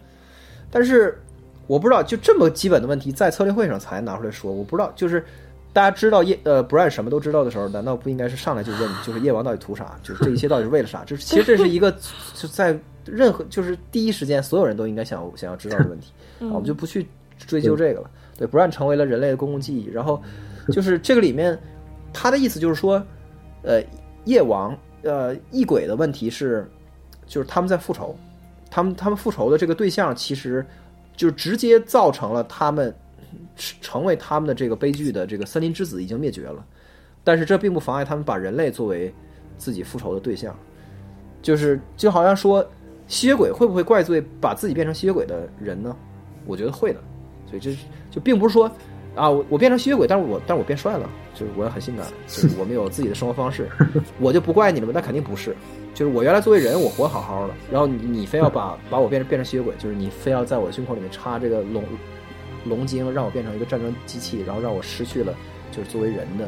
但是我不知道，就这么基本的问题，在策略会上才拿出来说，我不知道，就是大家知道夜呃 Brian 什么都知道的时候，难道不应该是上来就问，就是夜王到底图啥？就是这一切到底是为了啥？就是 其实这是一个就在任何就是第一时间所有人都应该想想要知道的问题，啊，我们就不去追究这个了。对，Brian 成为了人类的公共记忆，然后就是这个里面他的意思就是说，呃，夜王呃异鬼的问题是，就是他们在复仇，他们他们复仇的这个对象其实就直接造成了他们成为他们的这个悲剧的这个森林之子已经灭绝了，但是这并不妨碍他们把人类作为自己复仇的对象，就是就好像说吸血鬼会不会怪罪把自己变成吸血鬼的人呢？我觉得会的，所以这就并不是说啊，我我变成吸血鬼，但是我但是我变帅了，就是我也很性感，就是我们有自己的生活方式，我就不怪你了吧？那肯定不是，就是我原来作为人，我活好好的，然后你你非要把把我变成变成吸血鬼，就是你非要在我的胸口里面插这个龙龙晶，让我变成一个战争机器，然后让我失去了就是作为人的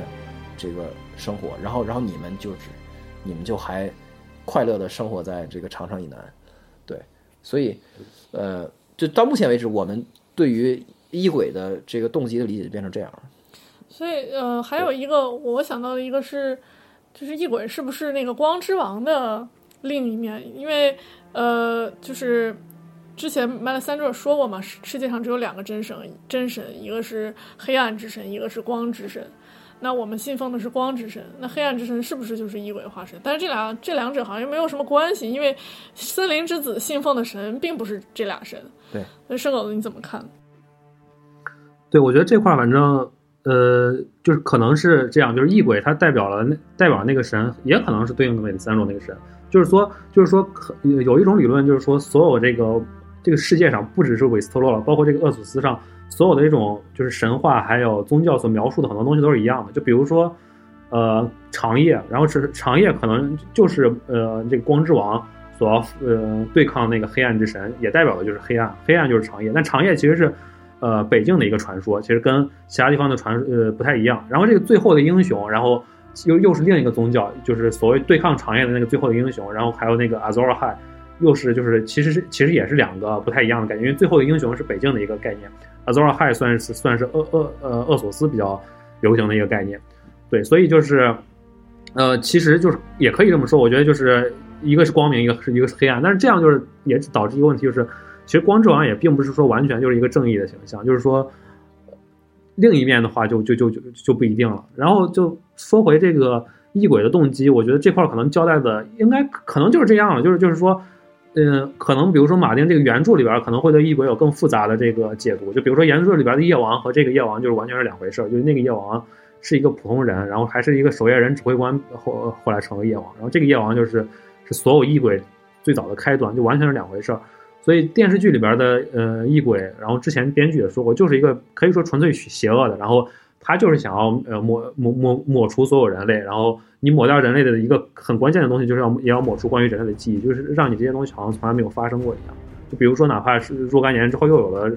这个生活，然后然后你们就只你们就还快乐的生活在这个长城以南，对，所以呃，就到目前为止，我们对于异鬼的这个动机的理解就变成这样了。所以呃，还有一个我想到的一个是，就是异鬼是不是那个光之王的另一面？因为呃，就是之前麦勒三卓说过嘛，世世界上只有两个真神，真神一个是黑暗之神，一个是光之神。那我们信奉的是光之神，那黑暗之神是不是就是异鬼化身？但是这俩这两者好像又没有什么关系，因为森林之子信奉的神并不是这俩神。对，那圣狗子你怎么看？对，我觉得这块反正呃，就是可能是这样，就是异鬼它代表了那代表那个神，也可能是对应的美三种那个神。就是说，就是说，可有一种理论就是说，所有这个这个世界上不只是韦斯特洛了，包括这个厄索斯上。所有的这种就是神话还有宗教所描述的很多东西都是一样的，就比如说，呃，长夜，然后是长夜可能就是呃这个光之王所要呃对抗那个黑暗之神，也代表的就是黑暗，黑暗就是长夜。但长夜其实是呃北境的一个传说，其实跟其他地方的传呃不太一样。然后这个最后的英雄，然后又又是另一个宗教，就是所谓对抗长夜的那个最后的英雄，然后还有那个 azora hi 又是就是其实是其实也是两个不太一样的概念，因为最后的英雄是北境的一个概念。Azor High 算是算是厄厄呃厄索斯比较流行的一个概念，对，所以就是，呃，其实就是也可以这么说，我觉得就是一个是光明，一个是一个是黑暗，但是这样就是也导致一个问题，就是其实光之王也并不是说完全就是一个正义的形象，就是说另一面的话就就就就就不一定了。然后就说回这个异鬼的动机，我觉得这块可能交代的应该可能就是这样了，就是就是说。嗯，可能比如说马丁这个原著里边可能会对异鬼有更复杂的这个解读，就比如说原著里边的夜王和这个夜王就是完全是两回事，就是那个夜王是一个普通人，然后还是一个守夜人指挥官后后来成为夜王，然后这个夜王就是是所有异鬼最早的开端，就完全是两回事。所以电视剧里边的呃异鬼，然后之前编剧也说过，就是一个可以说纯粹邪恶的，然后。他就是想要呃抹抹抹抹除所有人类，然后你抹掉人类的一个很关键的东西，就是要也要抹除关于人类的记忆，就是让你这些东西好像从来没有发生过一样。就比如说，哪怕是若干年之后又有了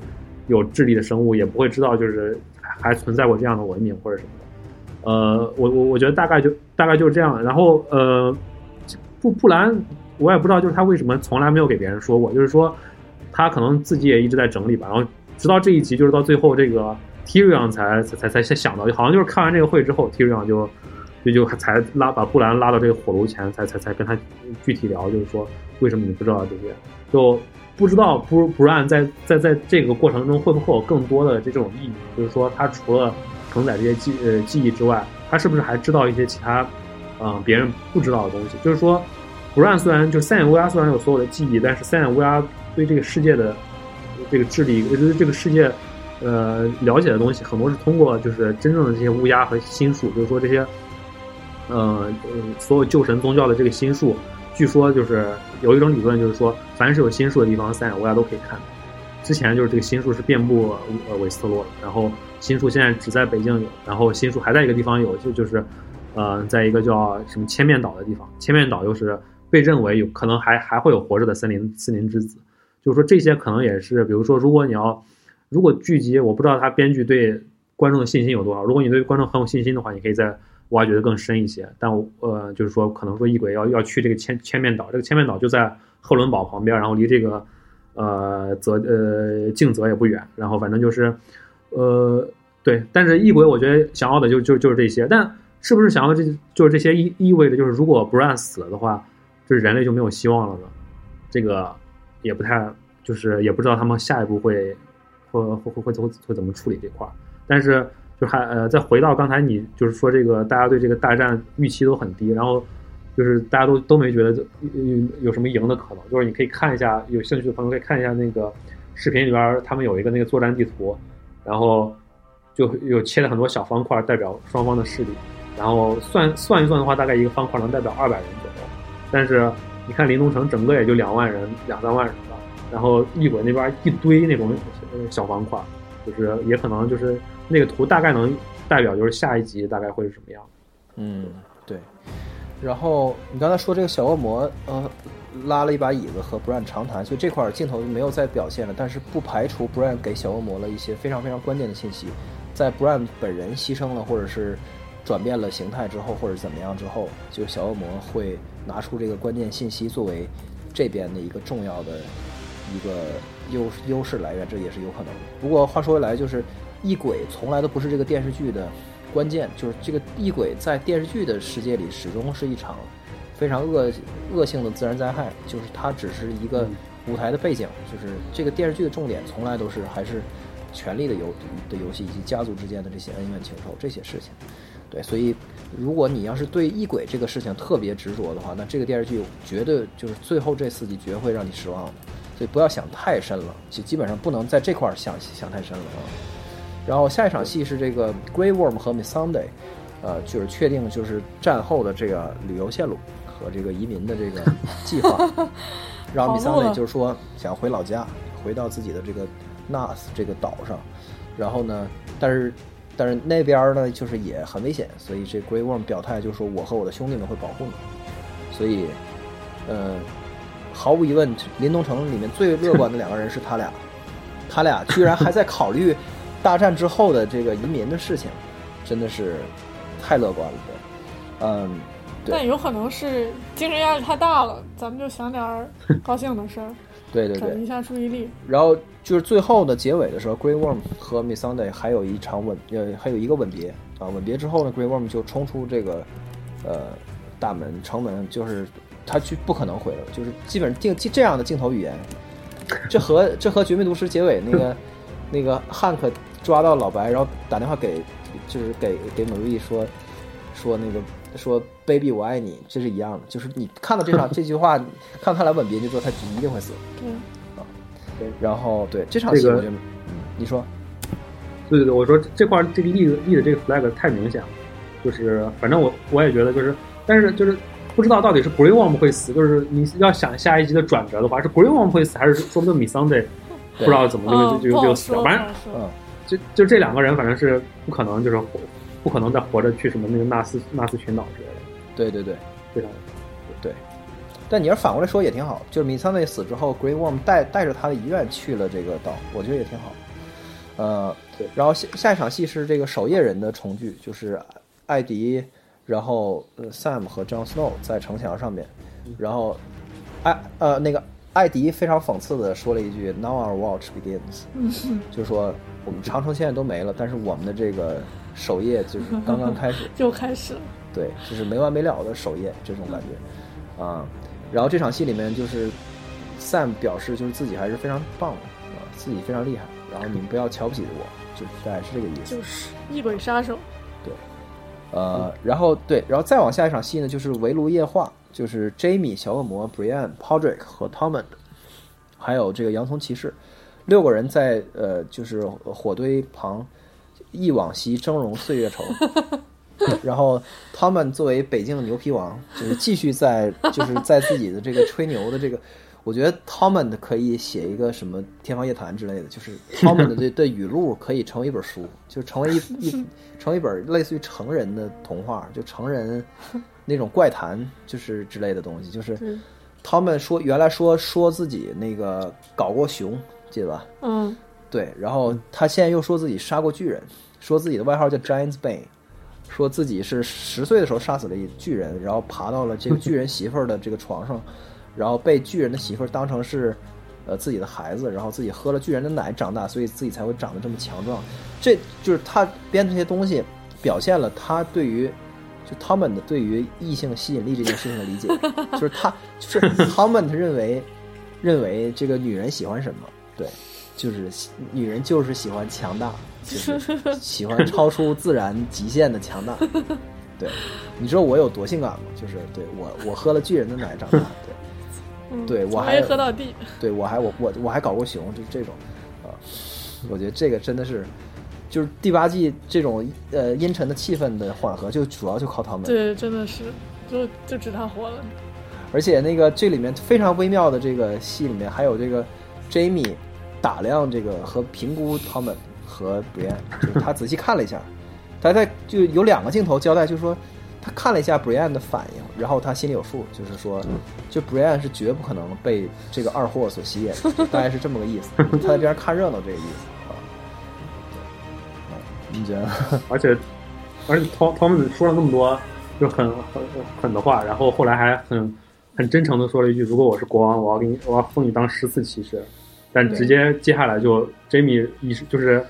有智力的生物，也不会知道就是还存在过这样的文明或者什么的。呃，我我我觉得大概就大概就是这样。然后呃，布布兰我也不知道就是他为什么从来没有给别人说过，就是说他可能自己也一直在整理吧。然后直到这一集，就是到最后这个。Tyrion 才才才才想到，好像就是看完这个会之后，Tyrion 就就就才拉把布兰拉到这个火炉前，才才才跟他具体聊，就是说为什么你不知道这些，就不知道布布兰在在在这个过程中会不会有更多的这种意义，就是说他除了承载这些记呃记忆之外，他是不是还知道一些其他嗯别人不知道的东西？就是说，布兰虽然就三眼乌鸦虽然有所有的记忆，但是三眼乌鸦对这个世界的这个智力，就是这个世界。呃，了解的东西很多是通过就是真正的这些乌鸦和心术，就是说这些，呃，所有旧神宗教的这个心术，据说就是有一种理论，就是说凡是有心术的地方，三眼乌鸦都可以看。之前就是这个心术是遍布呃韦斯特洛的，然后心术现在只在北京有，然后心术还在一个地方有，就就是呃，在一个叫什么千面岛的地方，千面岛又是被认为有可能还还会有活着的森林森林之子，就是说这些可能也是，比如说如果你要。如果剧集我不知道他编剧对观众的信心有多少，如果你对观众很有信心的话，你可以再挖掘的更深一些。但呃，就是说可能说异鬼要要去这个千千面岛，这个千面岛就在赫伦堡旁边，然后离这个呃泽呃静泽也不远，然后反正就是呃对，但是异鬼我觉得想要的就就就是这些，但是不是想要这就是这些意意味着就是如果不让死了的话，就是人类就没有希望了呢？这个也不太就是也不知道他们下一步会。会会会会会怎么处理这块儿？但是就还呃，再回到刚才你就是说这个，大家对这个大战预期都很低，然后就是大家都都没觉得有有什么赢的可能。就是你可以看一下，有兴趣的朋友可以看一下那个视频里边，他们有一个那个作战地图，然后就有切了很多小方块，代表双方的势力，然后算算一算的话，大概一个方块能代表二百人左右。但是你看林东城整个也就两万人，两三万人，然后异鬼那边一堆那种。小方块，就是也可能就是那个图大概能代表就是下一集大概会是什么样。嗯，对。然后你刚才说这个小恶魔，呃，拉了一把椅子和 Brian 长谈，所以这块镜头就没有再表现了。但是不排除 Brian 给小恶魔了一些非常非常关键的信息。在 Brian 本人牺牲了或者是转变了形态之后，或者怎么样之后，就小恶魔会拿出这个关键信息作为这边的一个重要的一个。优优势来源，这也是有可能的。不过话说回来，就是异鬼从来都不是这个电视剧的关键，就是这个异鬼在电视剧的世界里始终是一场非常恶恶性的自然灾害，就是它只是一个舞台的背景，就是这个电视剧的重点从来都是还是权力的游的游戏以及家族之间的这些恩怨情仇这些事情。对，所以如果你要是对异鬼这个事情特别执着的话，那这个电视剧绝对就是最后这四集绝会让你失望的。所以不要想太深了，就基本上不能在这块儿想想太深了啊。然后下一场戏是这个 Grey Worm 和 Miss Sunday，呃，就是确定就是战后的这个旅游线路和这个移民的这个计划。然后 Miss Sunday 就是说想回老家，回到自己的这个 Nas 这个岛上。然后呢，但是但是那边呢就是也很危险，所以这 Grey Worm 表态就是说我和我的兄弟们会保护你。所以，呃，毫无疑问，林东城里面最乐观的两个人是他俩，他俩居然还在考虑大战之后的这个移民的事情，真的是太乐观了。对，嗯，对但有可能是精神压力太大了，咱们就想点儿高兴的事儿，对对对转移一。下注意力。然后就是最后的结尾的时候，Grey Worm 和 Miss Sunday 还有一场吻，呃，还有一个吻别啊。吻别之后呢，Grey Worm 就冲出这个呃大门城门，就是他去不可能回了，就是基本上定这样的镜头语言，这和这和《绝命毒师》结尾那个 那个汉克抓到老白，然后打电话给就是给给 Marie 说说那个说 Baby 我爱你，这是一样的，就是你看到这场 这句话，看到他来吻别，你就知道他一定会死。对，然后对这场戏，这个我觉得，嗯，你说，对对对，我说这块儿这个立的立的这个 flag 太明显了，就是反正我我也觉得就是，但是就是不知道到底是 Grey Worm 会死，就是你要想下一集的转折的话，是 Grey Worm 会死，还是说不定 Miss Sunday 不知道怎么嗯，就就就就死了，反正。嗯，就就这两个人反正是不可能就是活不可能再活着去什么那个纳斯纳斯群岛之类的，对对对非常对。但你要反过来说也挺好，就是米桑内死之后，Grey Worm 带带着他的遗愿去了这个岛，我觉得也挺好。呃，对然后下下一场戏是这个守夜人的重聚，就是艾迪，然后呃 Sam 和 Jon Snow 在城墙上面，然后艾呃那个艾迪非常讽刺的说了一句 “Now our watch begins”，就是说我们长城现在都没了，但是我们的这个守夜就是刚刚开始。就开始了，对，就是没完没了的守夜这种感觉，啊、然后这场戏里面就是 Sam 表示就是自己还是非常棒的啊、自己非常厉害，然后你们不要瞧不起我，就大概是这个意思。就是异鬼杀手。呃，然后对，然后再往下一场戏呢，就是围炉夜话，就是 Jamie、小恶魔、Brian、Podrick 和 Tommen，还有这个洋葱骑士，六个人在呃就是火堆旁忆往昔峥嵘岁月稠。然后他们作为北京的牛皮王，就是继续在就是在自己的这个吹牛的这个，我觉得他们可以写一个什么《天方夜谭》之类的，就是他们的语录可以成为一本书，就成为一一成为一本类似于成人的童话，就成人 那种怪谈，就是之类的东西。就是对，他们说原来说说自己那个搞过熊，记得吧？嗯，对，然后他现在又说自己杀过巨人，说自己的外号叫 Giant's Bane，说自己是十岁的时候杀死了一巨人，然后爬到了这个巨人媳妇儿的这个床上，然后被巨人的媳妇儿当成是呃自己的孩子，然后自己喝了巨人的奶长大，所以自己才会长得这么强壮。这就是他编的这些东西，表现了他对于就他们的对于异性吸引力这件事情的理解，就是他就是他们认为认为这个女人喜欢什么，对。就是喜女人就是喜欢强大，就是喜欢超出自然极限的强大。对，你知道我有多性感吗？就是对我我喝了巨人的奶长大，对嗯对我还喝到地 对，我还我我我还搞过熊，就是这种啊，我觉得这个真的是。就是第八季这种呃阴沉的气氛的缓和，就主要就靠他们。对，真的是，就就指他活了。而且那个这里面非常微妙的这个戏里面，还有这个 Jamie 打量这个和评估他们和 Brian，就是他仔细看了一下，他在就有两个镜头交代，就是说他看了一下 Brian 的反应，然后他心里有数，就是说，就 Brian 是绝不可能被这个二货所吸引，大概是这么个意思。他在边上看热闹这个意思你觉得？而且而且汤汤姆说了那么多就很很狠的话，然后后来还很很真诚的说了一句：“如果我是国王，我要给你，我要封你当十次骑士。”但直接接下来就 Jamie 一就是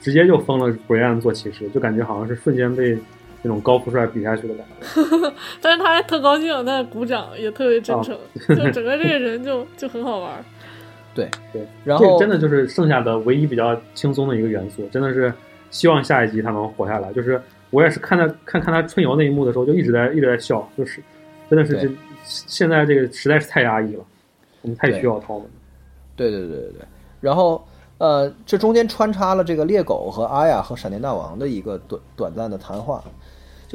直接就封了 Brian 做骑士，就感觉好像是瞬间被那种高富帅比下去的感觉。但是他还特高兴，在鼓掌，也特别真诚，就整个这个人就就很好玩。对对，然后真的就是剩下的唯一比较轻松的一个元素，真的是希望下一集他能活下来。就是我也是看他看看他春游那一幕的时候，就一直在一直在笑，就是真的是这现在这个实在是太压抑了，我们太需要他们。对对对对对，然后呃，这中间穿插了这个猎狗和阿雅和闪电大王的一个短短暂的谈话，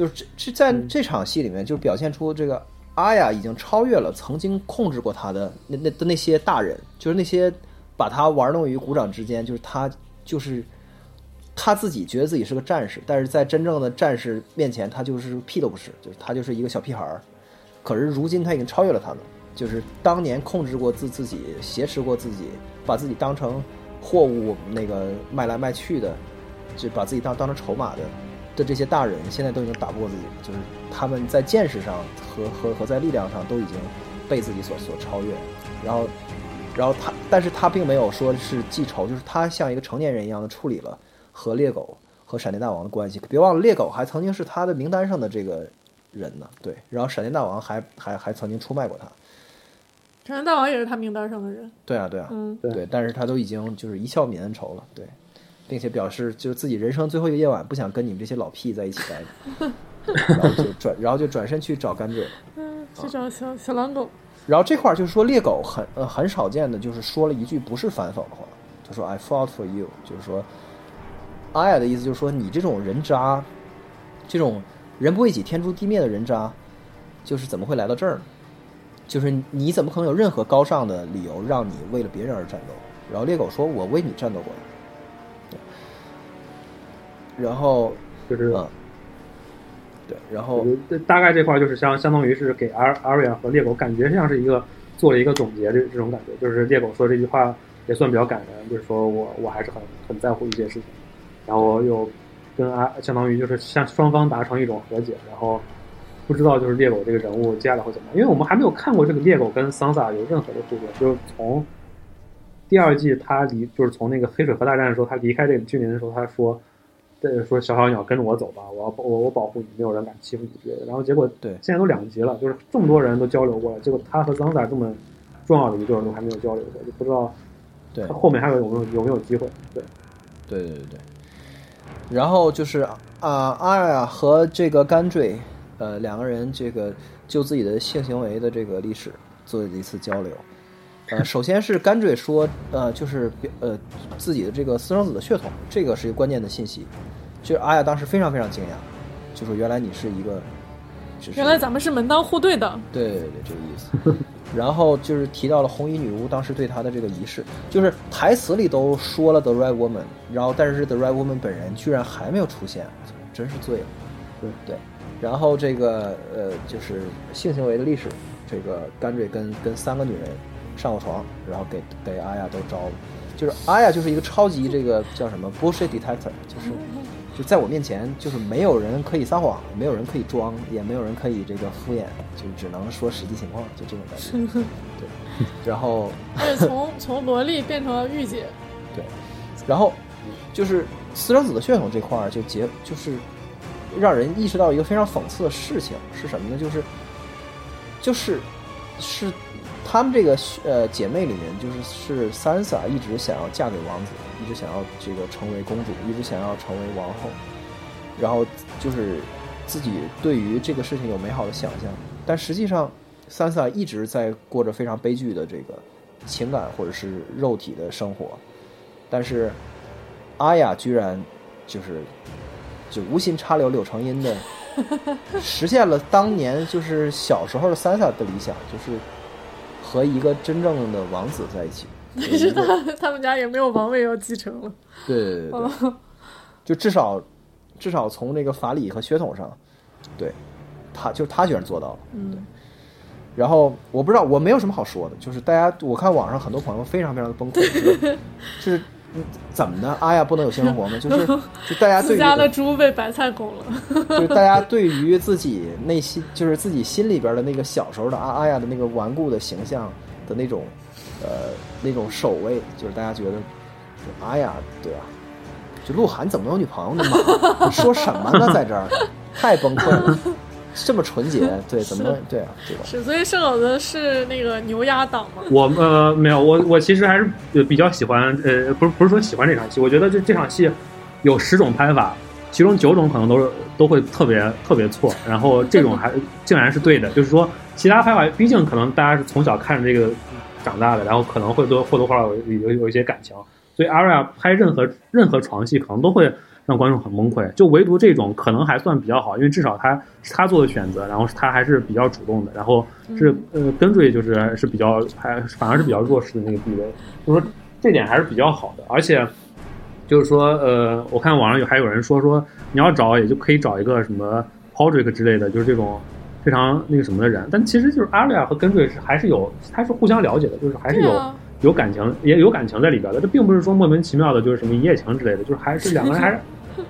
就是这这在这场戏里面就表现出这个。阿雅已经超越了曾经控制过他的那那的那些大人，就是那些把他玩弄于股掌之间，就是他就是他自己觉得自己是个战士，但是在真正的战士面前，他就是屁都不是，就是他就是一个小屁孩儿。可是如今他已经超越了他们，就是当年控制过自自己、挟持过自己、把自己当成货物那个卖来卖去的，就把自己当当成筹码的。的这些大人现在都已经打不过自己，就是他们在见识上和和和在力量上都已经被自己所所超越。然后，然后他，但是他并没有说是记仇，就是他像一个成年人一样的处理了和猎狗和闪电大王的关系。别忘了，猎狗还曾经是他的名单上的这个人呢。对，然后闪电大王还还还曾经出卖过他。闪电大王也是他名单上的人。对啊，对啊，嗯，对，但是他都已经就是一笑泯恩仇了。对。并且表示，就是自己人生最后一个夜晚，不想跟你们这些老屁在一起待着，然后就转，然后就转身去找甘蔗，嗯，去找小小狼狗。然后这块儿就是说，猎狗很呃很少见的，就是说了一句不是反讽的话，他说 “I fought for you”，就是说，阿雅的意思就是说，你这种人渣，这种人不为己天诛地灭的人渣，就是怎么会来到这儿？就是你怎么可能有任何高尚的理由让你为了别人而战斗？然后猎狗说：“我为你战斗过。”然后就是嗯，对，然后大概这块就是相相当于是给阿阿瑞亚和猎狗感觉像是一个做了一个总结这这种感觉，就是猎狗说这句话也算比较感人，就是说我我还是很很在乎一些事情，然后又跟阿相当于就是向双方达成一种和解，然后不知道就是猎狗这个人物接下来会怎么样，因为我们还没有看过这个猎狗跟桑萨有任何的互动，就是从第二季他离就是从那个黑水河大战的时候他离开这个居民的时候他说。对，说小小鸟跟着我走吧，我要我我保护你，没有人敢欺负你之类的。然后结果对，现在都两集了，就是这么多人都交流过了，结果他和桑萨这么重要的一对都还没有交流过，就不知道对后面还有有没有有没有机会。对，对对对对。然后就是啊，阿雅和这个甘坠，呃，两个人这个就自己的性行为的这个历史做了一次交流。呃，首先是甘坠说，呃，就是呃自己的这个私生子的血统，这个是一个关键的信息。就是阿雅当时非常非常惊讶，就说原来你是一个，原来咱们是门当户对的。对对对，这个意思。然后就是提到了红衣女巫当时对他的这个仪式，就是台词里都说了 the right woman，然后但是 the right woman 本人居然还没有出现，真是醉了。对对。然后这个呃，就是性行为的历史，这个甘瑞跟跟三个女人。上过床，然后给给阿雅都招了，就是阿雅就是一个超级这个叫什么 bullshit detector，就是就在我面前就是没有人可以撒谎，没有人可以装，也没有人可以这个敷衍，就只能说实际情况，就这种感觉。对，然后 从从萝莉变成了御姐。对，然后就是私生子的血统这块儿就结就是让人意识到一个非常讽刺的事情是什么呢？就是就是是。她们这个呃姐妹里面，就是是 Sansa 一直想要嫁给王子，一直想要这个成为公主，一直想要成为王后，然后就是自己对于这个事情有美好的想象，但实际上 Sansa 一直在过着非常悲剧的这个情感或者是肉体的生活，但是阿雅居然就是 就无心插柳柳成荫的实现了当年就是小时候的 Sansa 的理想，就是。和一个真正的王子在一起，但是他他们家也没有王位要继承了。对对对对，就至少至少从那个法理和血统上，对，他就他居然做到了。嗯。然后我不知道，我没有什么好说的，就是大家我看网上很多朋友非常非常的崩溃，就是。怎么的？阿雅不能有性生活吗？就是就大家自家的猪被白菜拱了。就是大家对于自己内心，就是自己心里边的那个小时候的阿阿雅的那个顽固的形象的那种呃那种守卫，就是大家觉得，哎呀，对啊，就鹿晗怎么有女朋友呢嘛？你说什么呢？在这儿太崩溃了，这么纯洁，对，怎么对啊？对吧是，所以盛老子是那个牛鸭党吗？我呃没有，我我其实还是比较喜欢，呃，不是不是说喜欢这场戏，我觉得这这场戏有十种拍法，其中九种可能都是都会特别特别错，然后这种还 竟然是对的，就是说其他拍法，毕竟可能大家是从小看着这个长大的，然后可能会多或多或少有有有一些感情，所以阿瑞亚拍任何任何床戏可能都会让观众很崩溃，就唯独这种可能还算比较好，因为至少他是他做的选择，然后他还是比较主动的，然后是呃跟追就是是比较还反而是比较弱势的那个地位，就是说这点还是比较好的，而且。就是说，呃，我看网上有还有人说说，你要找也就可以找一个什么 Podrick 之类的，就是这种非常那个什么的人。但其实就是阿丽亚和根瑞是还是有，还是互相了解的，就是还是有、啊有感情，也有感情在里边的。这并不是说莫名其妙的，就是什么一夜情之类的，就是还是两个人还是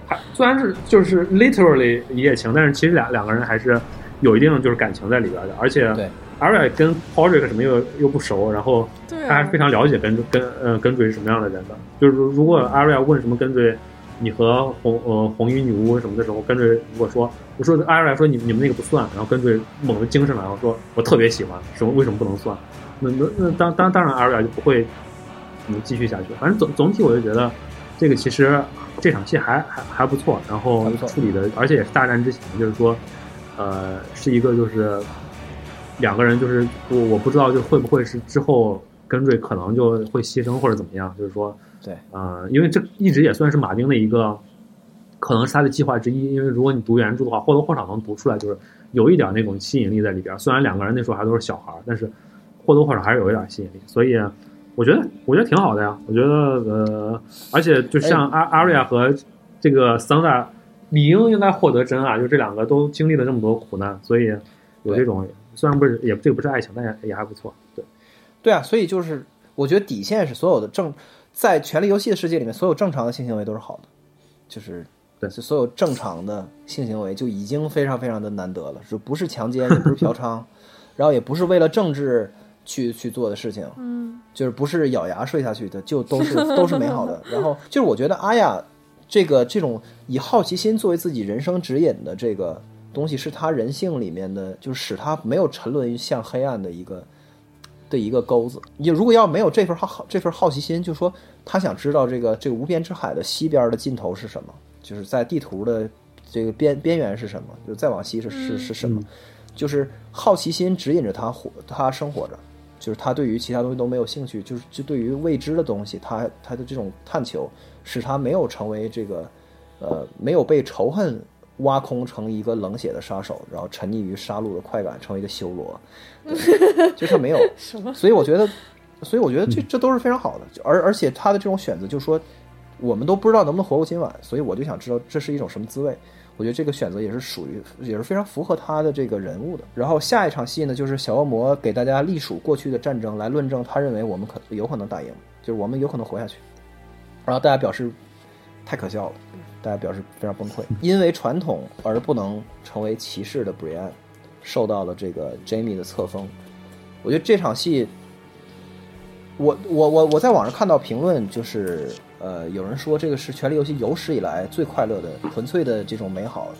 还 虽然是就是 literally 一夜情，但是其实两两个人还是有一定就是感情在里边的。而且对阿瑞亚跟 Podrick 什么又又不熟，然后他还是非，常了解跟跟呃跟追是什么样的人的。就是如如果阿瑞亚问什么跟追，你和红呃红衣女巫什么的时候，跟追如果说我说阿瑞亚说你你们那个不算，然后跟追猛地精神了，然后说我特别喜欢，什么为什么不能算？那那那当当当然阿瑞亚就不会嗯继续下去。反正总总体我就觉得这个其实这场戏还还还不错，然后处理的而且也是大战之前，就是说呃是一个就是。两个人就是我我不知道就会不会是之后跟瑞可能就会牺牲或者怎么样，就是说，对，呃，因为这一直也算是马丁的一个，可能是他的计划之一。因为如果你读原著的话，或多或少能读出来，就是有一点那种吸引力在里边。虽然两个人那时候还都是小孩儿，但是或多或少还是有一点吸引力。所以我觉得我觉得挺好的呀。我觉得呃，而且就像阿阿瑞亚和这个桑达理应应该获得真爱，就这两个都经历了这么多苦难，所以有这种。虽然不是也这个不是爱情，但也也还不错。对，对啊，所以就是我觉得底线是所有的正在《权力游戏》的世界里面，所有正常的性行为都是好的，就是对就所有正常的性行为就已经非常非常的难得了，就不是强奸，也不是嫖娼，然后也不是为了政治去去做的事情，嗯，就是不是咬牙睡下去的，就都是都是美好的。然后就是我觉得阿雅这个这种以好奇心作为自己人生指引的这个。东西是他人性里面的，就是使他没有沉沦于向黑暗的一个的一个钩子。你如果要没有这份好这份好奇心，就说他想知道这个这个无边之海的西边的尽头是什么，就是在地图的这个边边缘是什么，就再往西是是是什么，就是好奇心指引着他活他生活着，就是他对于其他东西都没有兴趣，就是就对于未知的东西，他他的这种探求使他没有成为这个呃没有被仇恨。挖空成一个冷血的杀手，然后沉溺于杀戮的快感，成为一个修罗，就他没有，所以我觉得，所以我觉得这这都是非常好的，而而且他的这种选择，就是说我们都不知道能不能活过今晚，所以我就想知道这是一种什么滋味。我觉得这个选择也是属于，也是非常符合他的这个人物的。然后下一场戏呢，就是小恶魔给大家隶属过去的战争，来论证他认为我们可有可能打赢，就是我们有可能活下去。然后大家表示太可笑了。大家表示非常崩溃，因为传统而不能成为骑士的 Brian 受到了这个 Jamie 的册封。我觉得这场戏，我我我我在网上看到评论，就是呃，有人说这个是《权力游戏》有史以来最快乐的、纯粹的这种美好，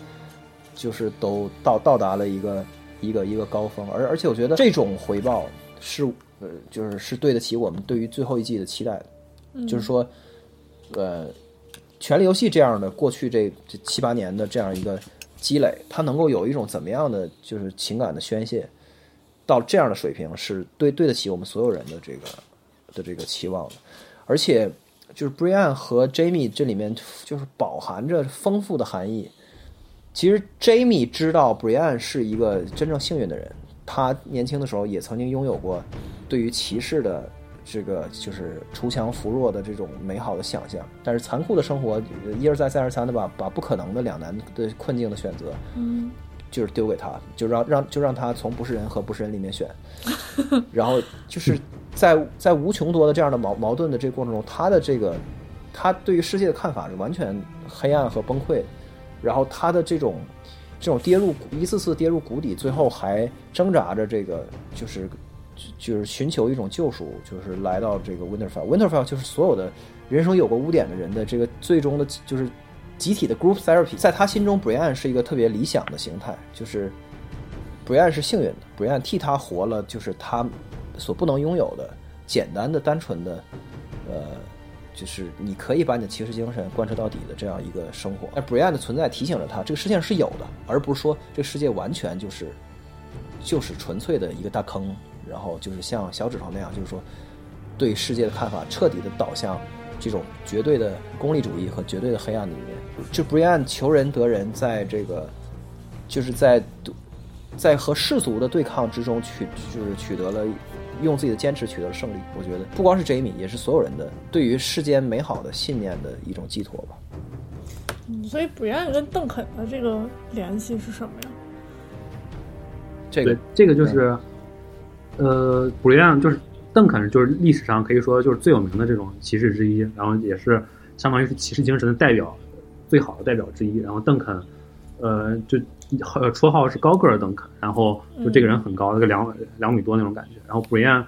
就是都到到达了一个一个一个高峰。而而且我觉得这种回报是呃，就是是对得起我们对于最后一季的期待的，嗯就是说，呃。权力游戏这样的过去这这七八年的这样一个积累，它能够有一种怎么样的就是情感的宣泄，到这样的水平是对对得起我们所有人的这个的这个期望的。而且就是 Brian 和 Jamie 这里面就是饱含着丰富的含义。其实 Jamie 知道 Brian 是一个真正幸运的人，他年轻的时候也曾经拥有过对于骑士的。这个就是锄强扶弱的这种美好的想象，但是残酷的生活一而再再而三的把把不可能的两难的困境的选择，嗯，就是丢给他，就让让就让他从不是人和不是人里面选，然后就是在在无穷多的这样的矛矛盾的这个过程中，他的这个他对于世界的看法是完全黑暗和崩溃，然后他的这种这种跌入一次次跌入谷底，最后还挣扎着这个就是。就是寻求一种救赎，就是来到这个 Winterfell。Winterfell 就是所有的人生有过污点的人的这个最终的，就是集体的 group therapy。在他心中，Brian 是一个特别理想的形态，就是 Brian 是幸运的，Brian 替他活了，就是他所不能拥有的简单的、单纯的，呃。就是你可以把你的骑士精神贯彻到底的这样一个生活。而 Brian 的存在提醒着他，这个世界上是有的，而不是说这个世界完全就是就是纯粹的一个大坑。然后就是像小指头那样，就是说对世界的看法彻底的导向这种绝对的功利主义和绝对的黑暗的一面。就 Brian 求人得人，在这个就是在在和世俗的对抗之中取就是取得了。用自己的坚持取得了胜利，我觉得不光是 Jamie，也是所有人的对于世间美好的信念的一种寄托吧。嗯，所以 Brian 跟邓肯的这个联系是什么呀？这个这个就是，呃，Brian 就是邓肯，就是历史上可以说就是最有名的这种骑士之一，然后也是相当于是骑士精神的代表，最好的代表之一。然后邓肯，呃，就。呃，绰号是高个儿邓肯，然后就这个人很高，那个两两米多那种感觉。然后 Brian，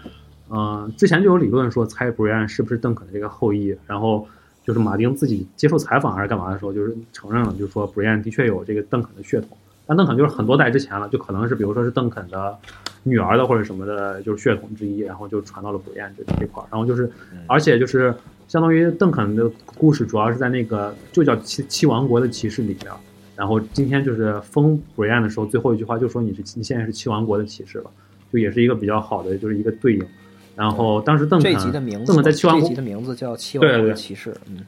嗯，之前就有理论说猜 Brian 是不是邓肯的这个后裔。然后就是马丁自己接受采访还是干嘛的时候，就是承认了，就是说 Brian 的确有这个邓肯的血统。但邓肯就是很多代之前了，就可能是比如说是邓肯的女儿的或者什么的，就是血统之一，然后就传到了 Brian 这这块儿。然后就是，而且就是相当于邓肯的故事主要是在那个就叫七七王国的骑士里面。然后今天就是封 Brian 的时候，最后一句话就说你是你现在是七王国的骑士了，就也是一个比较好的就是一个对应。然后当时邓肯，邓肯在七王国的名字叫七王国的骑士，嗯，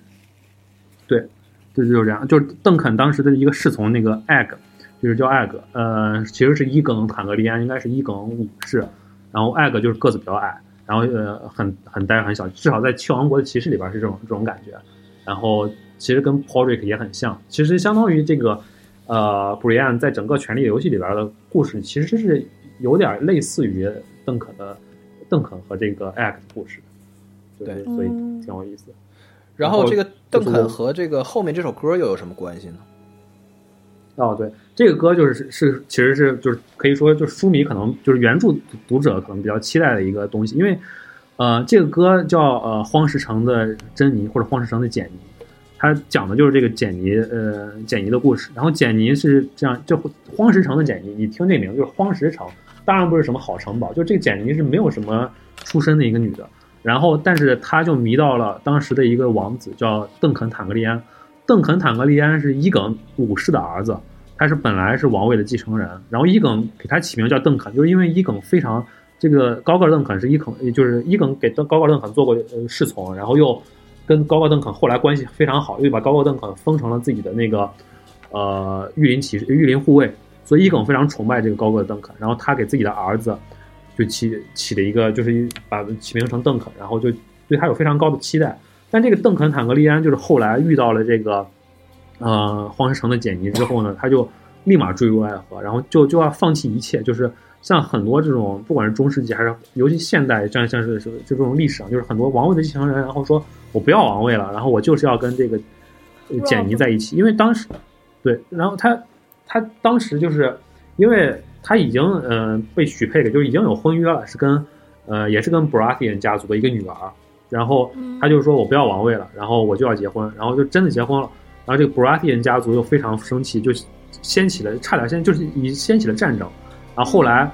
对，就就是这样，就是邓肯当时的一个侍从那个 Egg，就是叫 Egg，呃，其实是伊耿坦格利安，应该是伊耿武士，然后 Egg 就是个子比较矮，然后呃很很呆很小，至少在七王国的骑士里边是这种这种感觉，然后。其实跟 Porrick 也很像，其实相当于这个，呃，Brian 在整个《权力游戏》里边的故事，其实是有点类似于邓肯的邓肯和这个 Egg 的故事，对，所以挺有意思。然后这个邓肯和这个后面这首歌又有什么关系呢？哦，对，这个歌就是是其实是就是可以说就是书迷可能就是原著读者可能比较期待的一个东西，因为呃，这个歌叫呃荒石城的珍妮或者荒石城的简妮。他讲的就是这个简妮，呃，简妮的故事。然后简妮是这样，就荒石城的简妮，你听这名字就是荒石城，当然不是什么好城堡。就这个简妮是没有什么出身的一个女的。然后，但是她就迷到了当时的一个王子，叫邓肯坦格利安。邓肯坦格利安是伊耿武士的儿子，他是本来是王位的继承人。然后伊耿给他起名叫邓肯，就是因为伊耿非常这个高个邓肯是伊耿，就是伊耿给高个邓肯做过呃侍从，然后又。跟高高邓肯后来关系非常好，又把高高邓肯封成了自己的那个呃御林骑士、御林护卫，所以伊耿非常崇拜这个高高邓肯。然后他给自己的儿子就起起了一个，就是把起名成邓肯，然后就对他有非常高的期待。但这个邓肯坦格利安就是后来遇到了这个呃荒石城的简妮之后呢，他就立马坠入爱河，然后就就要放弃一切，就是像很多这种不管是中世纪还是尤其现代，像像是就这种历史上，就是很多王位的继承人，然后说。我不要王位了，然后我就是要跟这个简妮在一起，因为当时，对，然后他他当时就是因为他已经呃被许配给，就是已经有婚约了，是跟呃也是跟 Baratheon 家族的一个女儿，然后他就说我不要王位了，然后我就要结婚，然后就真的结婚了，然后这个 Baratheon 家族又非常生气，就掀起了差点先就是已掀起了战争，然后后来。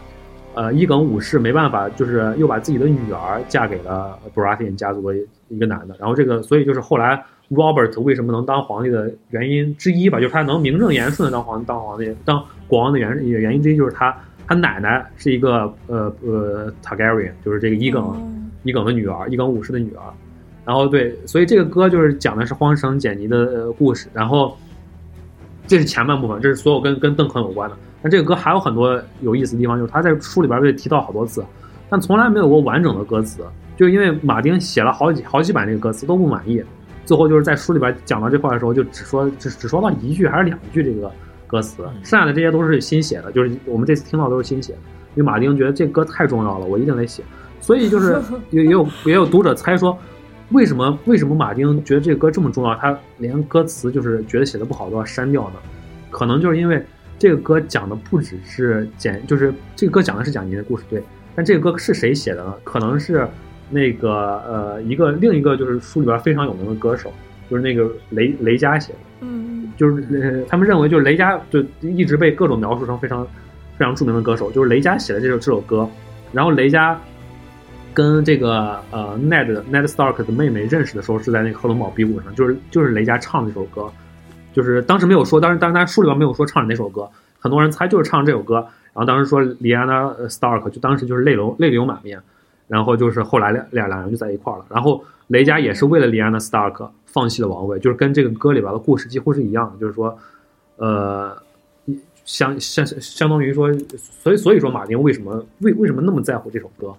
呃，伊耿武士没办法，就是又把自己的女儿嫁给了 Baratheon 家族的一个男的。然后这个，所以就是后来 Robert 为什么能当皇帝的原因之一吧，就是他能名正言顺的当皇当皇帝当国王的原原因之一，就是他他奶奶是一个呃呃 Targaryen，就是这个伊耿伊耿的女儿，伊耿武士的女儿。然后对，所以这个歌就是讲的是荒城简妮的故事。然后这是前半部分，这是所有跟跟邓肯有关的。那这个歌还有很多有意思的地方，就是他在书里边被提到好多次，但从来没有过完整的歌词，就因为马丁写了好几好几版这个歌词都不满意，最后就是在书里边讲到这块的时候，就只说只只说到一句还是两句这个歌词，剩下的这些都是新写的，就是我们这次听到都是新写的，因为马丁觉得这歌太重要了，我一定得写，所以就是 也也有也有读者猜说，为什么为什么马丁觉得这个歌这么重要，他连歌词就是觉得写的不好都要删掉呢？可能就是因为。这个歌讲的不只是简，就是这个歌讲的是讲妮的故事，对。但这个歌是谁写的呢？可能是那个呃一个另一个就是书里边非常有名的歌手，就是那个雷雷佳写的。嗯就是呃，他们认为就是雷佳就一直被各种描述成非常非常著名的歌手，就是雷佳写的这首这首歌，然后雷佳跟这个呃 Ned Ned Stark 的妹妹认识的时候是在那个赫伦堡比武上，就是就是雷佳唱的这首歌，就是当时没有说，当时当时当时书里边没有说唱哪首歌，很多人猜就是唱这首歌，然后当时说李安娜 Stark 就当时就是泪流泪流满面，然后就是后来两两两人就在一块儿了，然后雷佳也是为了李安娜 Stark 放弃了王位，就是跟这个歌里边的故事几乎是一样的，就是说，呃，相相相当于说，所以所以说马丁为什么为为什么那么在乎这首歌？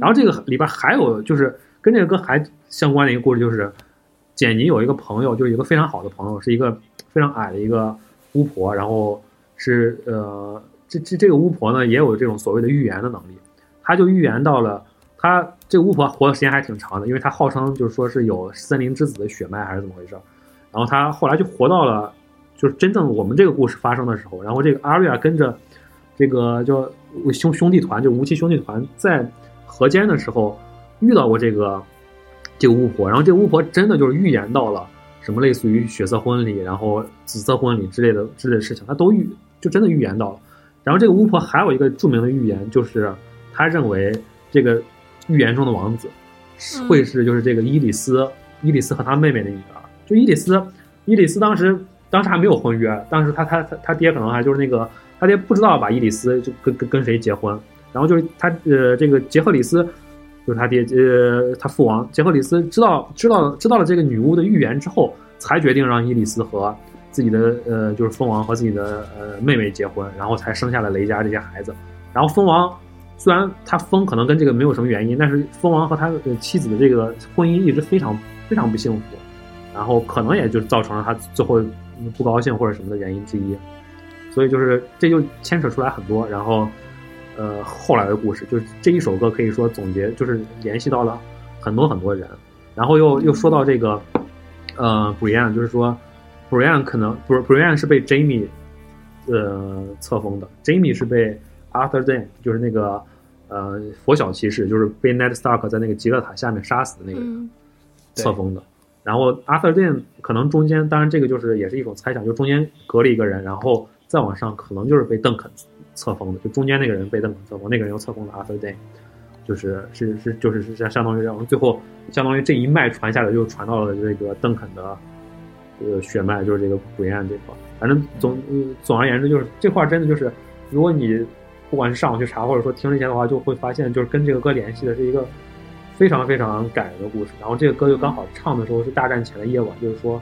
然后这个里边还有就是跟这个歌还相关的一个故事，就是简妮有一个朋友，就是一个非常好的朋友，是一个非常矮的一个巫婆，然后是呃，这这这个巫婆呢也有这种所谓的预言的能力，她就预言到了。她这个巫婆活的时间还挺长的，因为她号称就是说是有森林之子的血脉还是怎么回事，然后她后来就活到了就是真正我们这个故事发生的时候，然后这个阿瑞亚跟着这个叫兄兄弟团，就无期兄弟团在河间的时候遇到过这个这个巫婆，然后这个巫婆真的就是预言到了什么类似于血色婚礼，然后紫色婚礼之类的之类的事情，他都预就真的预言到了。然后这个巫婆还有一个著名的预言，就是他认为这个预言中的王子会是就是这个伊里斯，伊里斯和他妹妹的女儿。就伊里斯，伊里斯当时当时还没有婚约，当时他他他他爹可能还就是那个他爹不知道把伊里斯就跟跟跟谁结婚，然后就是他呃这个杰赫里斯就是他爹呃他父王杰克里斯知道知道知道了这个女巫的预言之后，才决定让伊里斯和自己的呃就是蜂王和自己的呃妹妹结婚，然后才生下了雷家这些孩子，然后蜂王。虽然他疯可能跟这个没有什么原因，但是蜂王和他的妻子的这个婚姻一直非常非常不幸福，然后可能也就造成了他最后不高兴或者什么的原因之一，所以就是这就牵扯出来很多，然后呃后来的故事就是这一首歌可以说总结就是联系到了很多很多人，然后又又说到这个呃 Brian 就是说 Brian 可能不是 Brian 是被 Jamie 呃册封的，Jamie 是被 Arthur Dane 就是那个呃佛晓骑士，就是被 Ned Stark 在那个极乐塔下面杀死的那个人嗯。册封的。然后 Arthur Dane 可能中间，当然这个就是也是一种猜想，就中间隔了一个人，然后再往上可能就是被邓肯册封的，就中间那个人被邓肯册封，那个人又册封了 Arthur Dane，就是是是就是是相相当于然后最后相当于这一脉传下来，就传到了这个邓肯的呃血脉，就是这个古燕这块。反正总总而言之，就是这块真的就是，如果你不管是上网去查，或者说听这些的话，就会发现就是跟这个歌联系的是一个非常非常感人的故事。然后这个歌就刚好唱的时候是大战前的夜晚，就是说，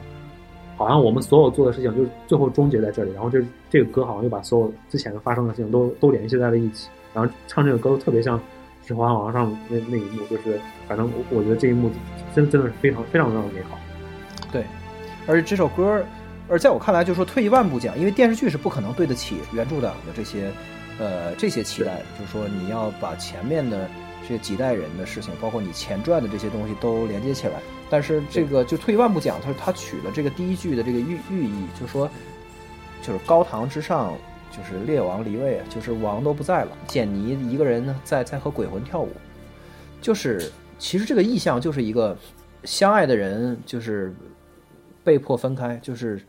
好像我们所有做的事情就最后终结在这里。然后这这个歌好像又把所有之前发生的事情都都联系在了一起。然后唱这个歌特别像《指环王》上那那一幕，就是反正我我觉得这一幕真真的是非常非常非常美好。对，而且这首歌，而在我看来，就是说退一万步讲，因为电视剧是不可能对得起原著党的这些，呃，这些期待，就是说你要把前面的这几代人的事情，包括你前传的这些东西都连接起来。但是这个就退一万步讲，他他取了这个第一句的这个寓寓意，就是说，就是高堂之上，就是列王离位，就是王都不在了，简尼一个人呢在在和鬼魂跳舞，就是其实这个意象就是一个相爱的人，就是被迫分开，就是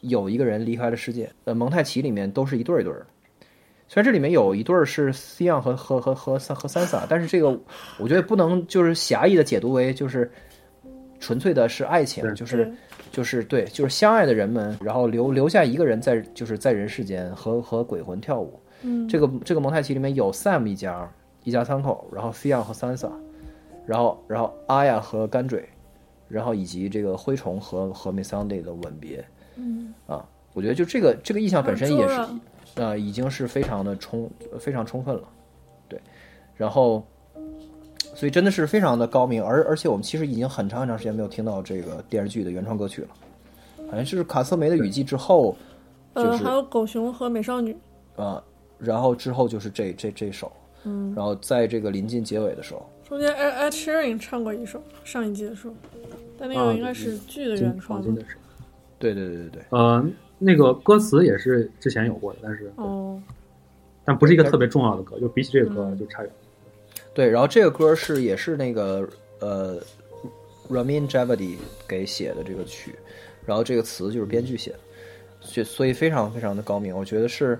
有一个人离开了世界。呃，蒙太奇里面都是一对儿一对儿，虽然这里面有一对儿是 c 昂和和和和和 Sansa，，但是这个我觉得不能就是狭义的解读为就是纯粹的是爱情，对就是就是对，就是相爱的人们，然后留留下一个人在就是在人世间和和鬼魂跳舞。嗯，这个这个蒙太奇里面有 Sam 一家一家三口，然后 c 昂和 Sansa，然后然后阿雅和甘嘴，然后以及这个灰虫和和 Missandei 的吻别嗯啊，我觉得就这个这个意象本身也是呃已经是非常的充非常充分了，对，然后所以真的是非常的高明，而而且我们其实已经很长很长时间没有听到这个电视剧的原创歌曲了，好像是卡瑟梅的雨季之后，就呃，是还有狗熊和美少女，啊，然后之后就是这这这首，嗯，然后在这个临近结尾的时候，中间 Ed Ed Sheeran 唱过一首，上一季的时候，但那啊个应该是剧的原创对对对对对，呃，那个歌词也是之前有过的，但是哦，但不是一个特别重要的歌，就比起这个歌嗯就差远了。对，然后这个歌是也是那个呃 Ramin Javadi 给写的这个曲，然后这个词就是编剧写的，所所以非常非常的高明，我觉得是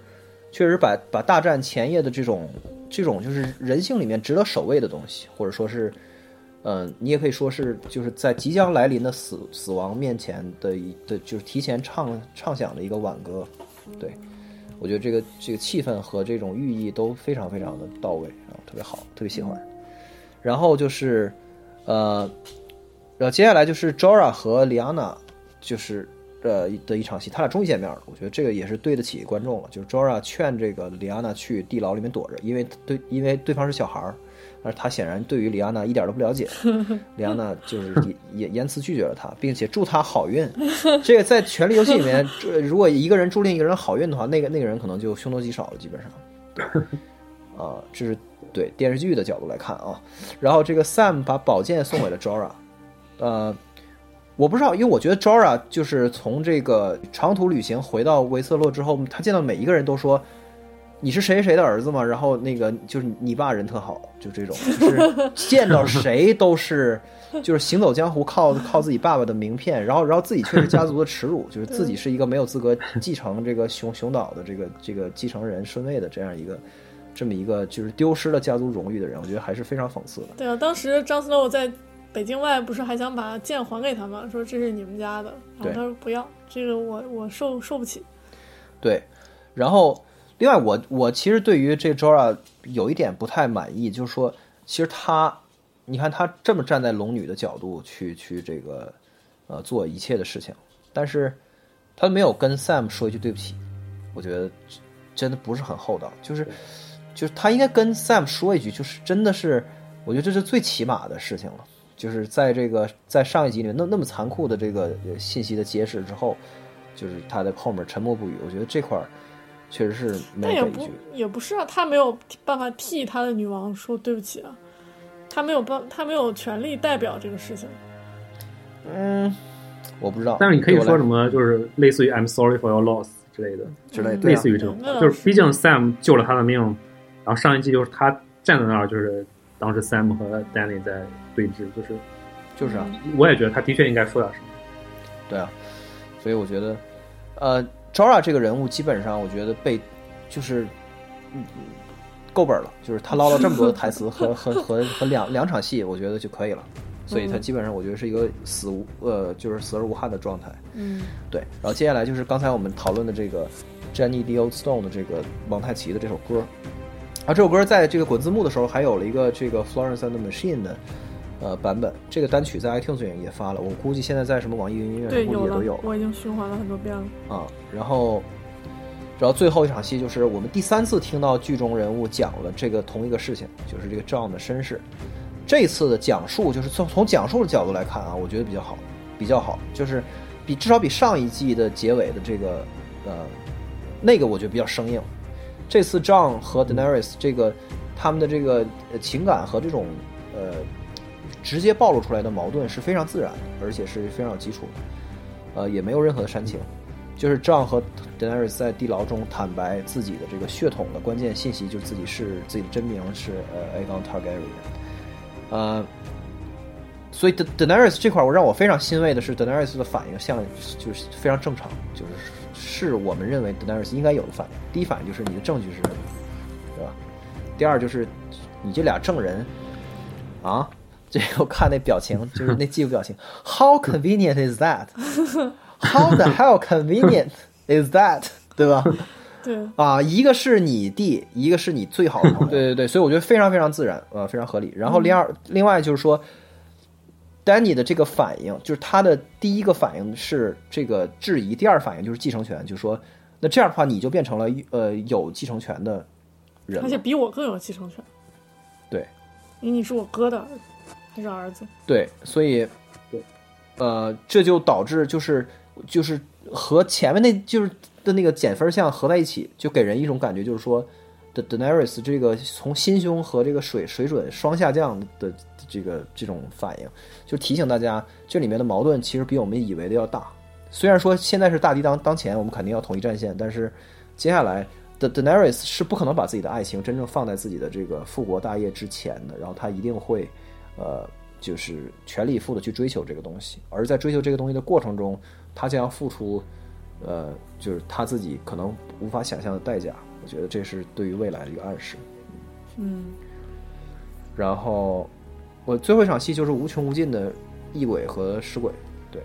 确实把把大战前夜的这种这种就是人性里面值得守卫的东西，或者说是。嗯，你也可以说是就是在即将来临的死死亡面前的一的，就是提前唱唱响的一个挽歌。对，我觉得这个这个气氛和这种寓意都非常非常的到位啊，特别好，特别喜欢。然后就是呃，然后接下来就是 Jora 和 Liana 就是呃的一场戏，他俩终于见面了。我觉得这个也是对得起观众了。就是 Jora 劝这个 Liana 去地牢里面躲着，因为对，因为对方是小孩儿。而他显然对于李安娜一点都不了解，李安娜就是言言辞拒绝了他，并且祝他好运。这个在《权力游戏》里面，如果一个人祝另一个人好运的话，那个那个人可能就凶多吉少了，基本上。啊，这是对电视剧的角度来看啊。然后这个 Sam 把宝剑送给了 Jora，呃，我不知道，因为我觉得 Jora 就是从这个长途旅行回到维瑟洛之后，他见到每一个人都说。你是谁谁的儿子吗？然后那个就是你爸人特好，就这种，就是见到谁都是，就是行走江湖靠 靠自己爸爸的名片，然后然后自己却是家族的耻辱，就是自己是一个没有资格继承这个熊熊岛的这个这个继承人顺位的这样一个这么一个就是丢失了家族荣誉的人，我觉得还是非常讽刺的。对啊，当时张思诺在北京外不是还想把剑还给他吗？说这是你们家的，然后他说不要，这个我我受受不起。对，然后。另外，我我其实对于这 Jora 有一点不太满意，就是说，其实他，你看他这么站在龙女的角度去去这个，呃，做一切的事情，但是他没有跟 Sam 说一句对不起，我觉得真的不是很厚道。就是，就是他应该跟 Sam 说一句，就是真的是，我觉得这是最起码的事情了。就是在这个在上一集里面那那么残酷的这个信息的揭示之后，就是他在后面沉默不语，我觉得这块儿。确实是，但也不也不是啊，他没有办法替他的女王说对不起啊，他没有办，他没有权利代表这个事情。嗯，我不知道。但是你可以说什么，就是类似于 “I'm sorry for your loss” 之类的之类，类似于这种，就是毕竟 Sam 救了他的命，然后上一季就是他站在那儿，就是当时 Sam 和 Danny 在对峙，就是就是啊，我也觉得他的确应该说点什么。对啊，所以我觉得，呃。Jora 这个人物基本上，我觉得被就是嗯够本了，就是他唠了这么多的 台词和和和和两两场戏，我觉得就可以了。所以他基本上我觉得是一个死无呃就是死而无憾的状态。嗯，对。然后接下来就是刚才我们讨论的这个 Jenny D Old Stone 的这个蒙太奇的这首歌。啊，这首歌在这个滚字幕的时候还有了一个这个 Florence and the Machine 的。呃，版本这个单曲在 iTunes 上也发了，我估计现在在什么网易云音乐估计也都有。我已经循环了很多遍了。啊，然后，然后最后一场戏就是我们第三次听到剧中人物讲了这个同一个事情，就是这个 John 的身世。这次的讲述就是从从讲述的角度来看啊，我觉得比较好，比较好，就是比至少比上一季的结尾的这个呃那个我觉得比较生硬。这次 John 和 Daenerys 这个他们的这个情感和这种呃。直接暴露出来的矛盾是非常自然的，而且是非常有基础的，呃，也没有任何的煽情，就是 John 和 d a n e r 在地牢中坦白自己的这个血统的关键信息，就是自己是自己的真名是呃 Aegon Targaryen，呃，所以 Daenerys 这块我让我非常欣慰的是 Daenerys 的反应像就是非常正常，就是是我们认为 Daenerys 应该有的反应。第一反应就是你的证据是什么，对吧？第二就是你这俩证人啊。这个我看那表情，就是那记录表情。How convenient is that? How the hell convenient is that? 对吧？对啊，一个是你弟，一个是你最好的朋友。对对对，所以我觉得非常非常自然，呃，非常合理。然后另二，另外就是说，Danny 的这个反应，就是他的第一个反应是这个质疑，第二反应就是继承权，就是说，那这样的话你就变成了呃有继承权的人，而且比我更有继承权。对，因为你是我哥的儿子。还是儿子，对，所以，呃，这就导致就是就是和前面那就是的那个减分项合在一起，就给人一种感觉，就是说的 Daenerys 这个从心胸和这个水水准双下降的这个这种反应，就提醒大家，这里面的矛盾其实比我们以为的要大。虽然说现在是大敌当当前，我们肯定要统一战线，但是接下来的 Daenerys 是不可能把自己的爱情真正放在自己的这个复国大业之前的，然后他一定会，呃，就是全力以赴的去追求这个东西，而在追求这个东西的过程中，他将要付出，呃，就是他自己可能无法想象的代价。我觉得这是对于未来的一个暗示。嗯，然后我最后一场戏就是无穷无尽的异鬼和尸鬼。对，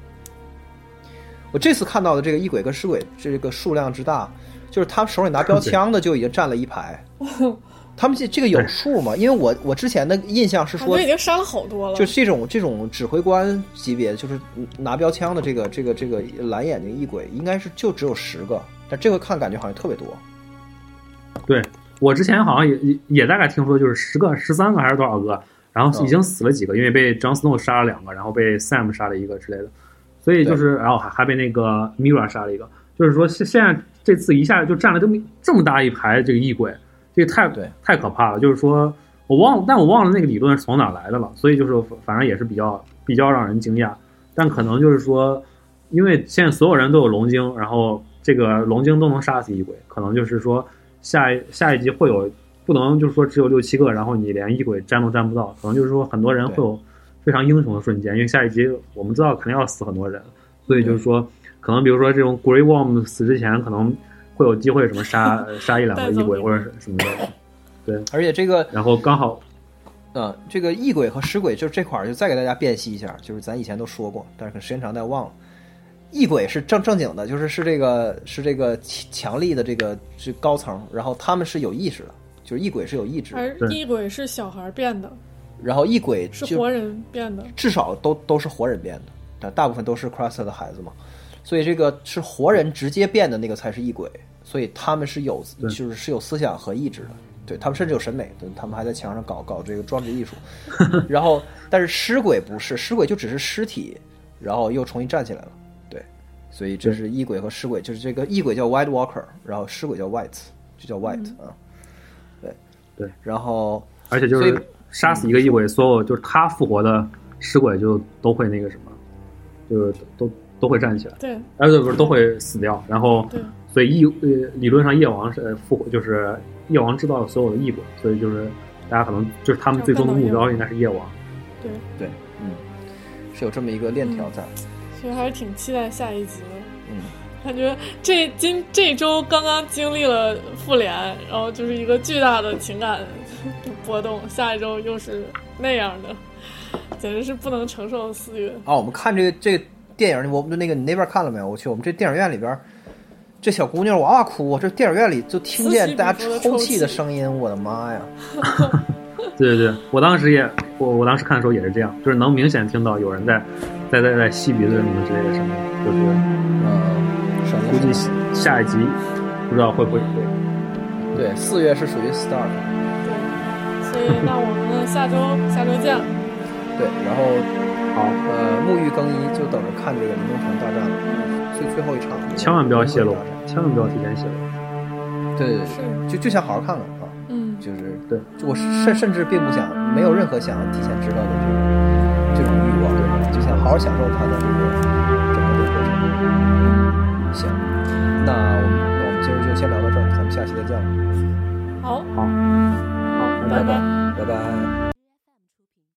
我这次看到的这个异鬼跟尸鬼这个数量之大。就是他们手里拿标枪的就已经站了一排，他们这这个有数吗？因为我我之前的印象是说已经杀了好多了，就这种这种指挥官级别，就是拿标枪的这个这个这个蓝眼睛异鬼，应该是就只有十个，但这回看感觉好像特别多。对。我之前好像也也大概听说就是十个、十三个还是多少个，然后已经死了几个，因为被 Jon Snow 杀了两个，然后被 Sam 杀了一个之类的，所以就是然后还还被那个 Mira 杀了一个，就是说现现在。这次一下就占了这么这么大一排这个异鬼，这个太太可怕了。就是说我忘了，但我忘了那个理论是从哪来的了。所以就是反正也是比较比较让人惊讶。但可能就是说，因为现在所有人都有龙晶，然后这个龙晶都能杀死异鬼，可能就是说下一下一集会有不能就是说只有六七个，然后你连异鬼沾都沾不到。可能就是说很多人会有非常英雄的瞬间，因为下一集我们知道肯定要死很多人，所以就是说。可能比如说这种 Grey Worm 死之前，可能会有机会什么杀 杀一两个异鬼或者是什么的，对。而且这个，然后刚好，嗯，这个异鬼和尸鬼就这块儿就再给大家辨析一下，就是咱以前都说过，但是可能时间长大家忘了。异鬼是正正经的，就是是这个是这个强力的这个是高层，然后他们是有意识的，就是异鬼是有意志，而异鬼是小孩变的，然后异鬼是活人变的，至少都都是活人变的，但大部分都是 Craster 的孩子嘛。所以这个是活人直接变的那个才是异鬼，所以他们是有就是是有思想和意志的，对他们甚至有审美，他们还在墙上搞搞这个装置艺术。然后，但是尸鬼不是，尸鬼就只是尸体，然后又重新站起来了。对，所以这是异鬼和尸鬼，就是这个异鬼叫 White Walker，然后尸鬼叫 White，就叫 White 啊。对对，然后而且就是杀死一个异鬼，所有就是他复活的尸鬼就都会那个什么，就是都。都会站起来，对，哎，不是都会死掉，然后，所以异呃理论上夜王是复活，就是夜王知道了所有的异鬼，所以就是大家可能就是他们最终的目标应该是夜王，对。对，嗯，是有这么一个链条在，其实还是挺期待下一集的，嗯，感觉这今这周刚刚经历了复联，然后就是一个巨大的情感波动，下一周又是那样的，简直是不能承受的四月。啊！我们看这个这。个。电影，我们那个你那边看了没有？我去，我们这电影院里边，这小姑娘哇哇哭，这电影院里就听见大家抽泣的声音，我的妈呀！对对对，我当时也，我我当时看的时候也是这样，就是能明显听到有人在在在在吸鼻子什么之类的声音，就是嗯，估计下一集不知道会不会对，四月是属于 start，对，所以那我们下周下周见。对，然后。好，呃，沐浴更衣，就等着看这个《林中城大战了》最最后一场。千万不要泄露，千万不要提前泄露。对对对，就就想好好看看啊。嗯，就是对，我甚甚至并不想，没有任何想提前知道的这种这种欲望，对就想好好享受它的这个整个这个过程。行，那我们我们今儿就先聊到这儿，咱们下期再见。好，好，好，拜拜，拜拜。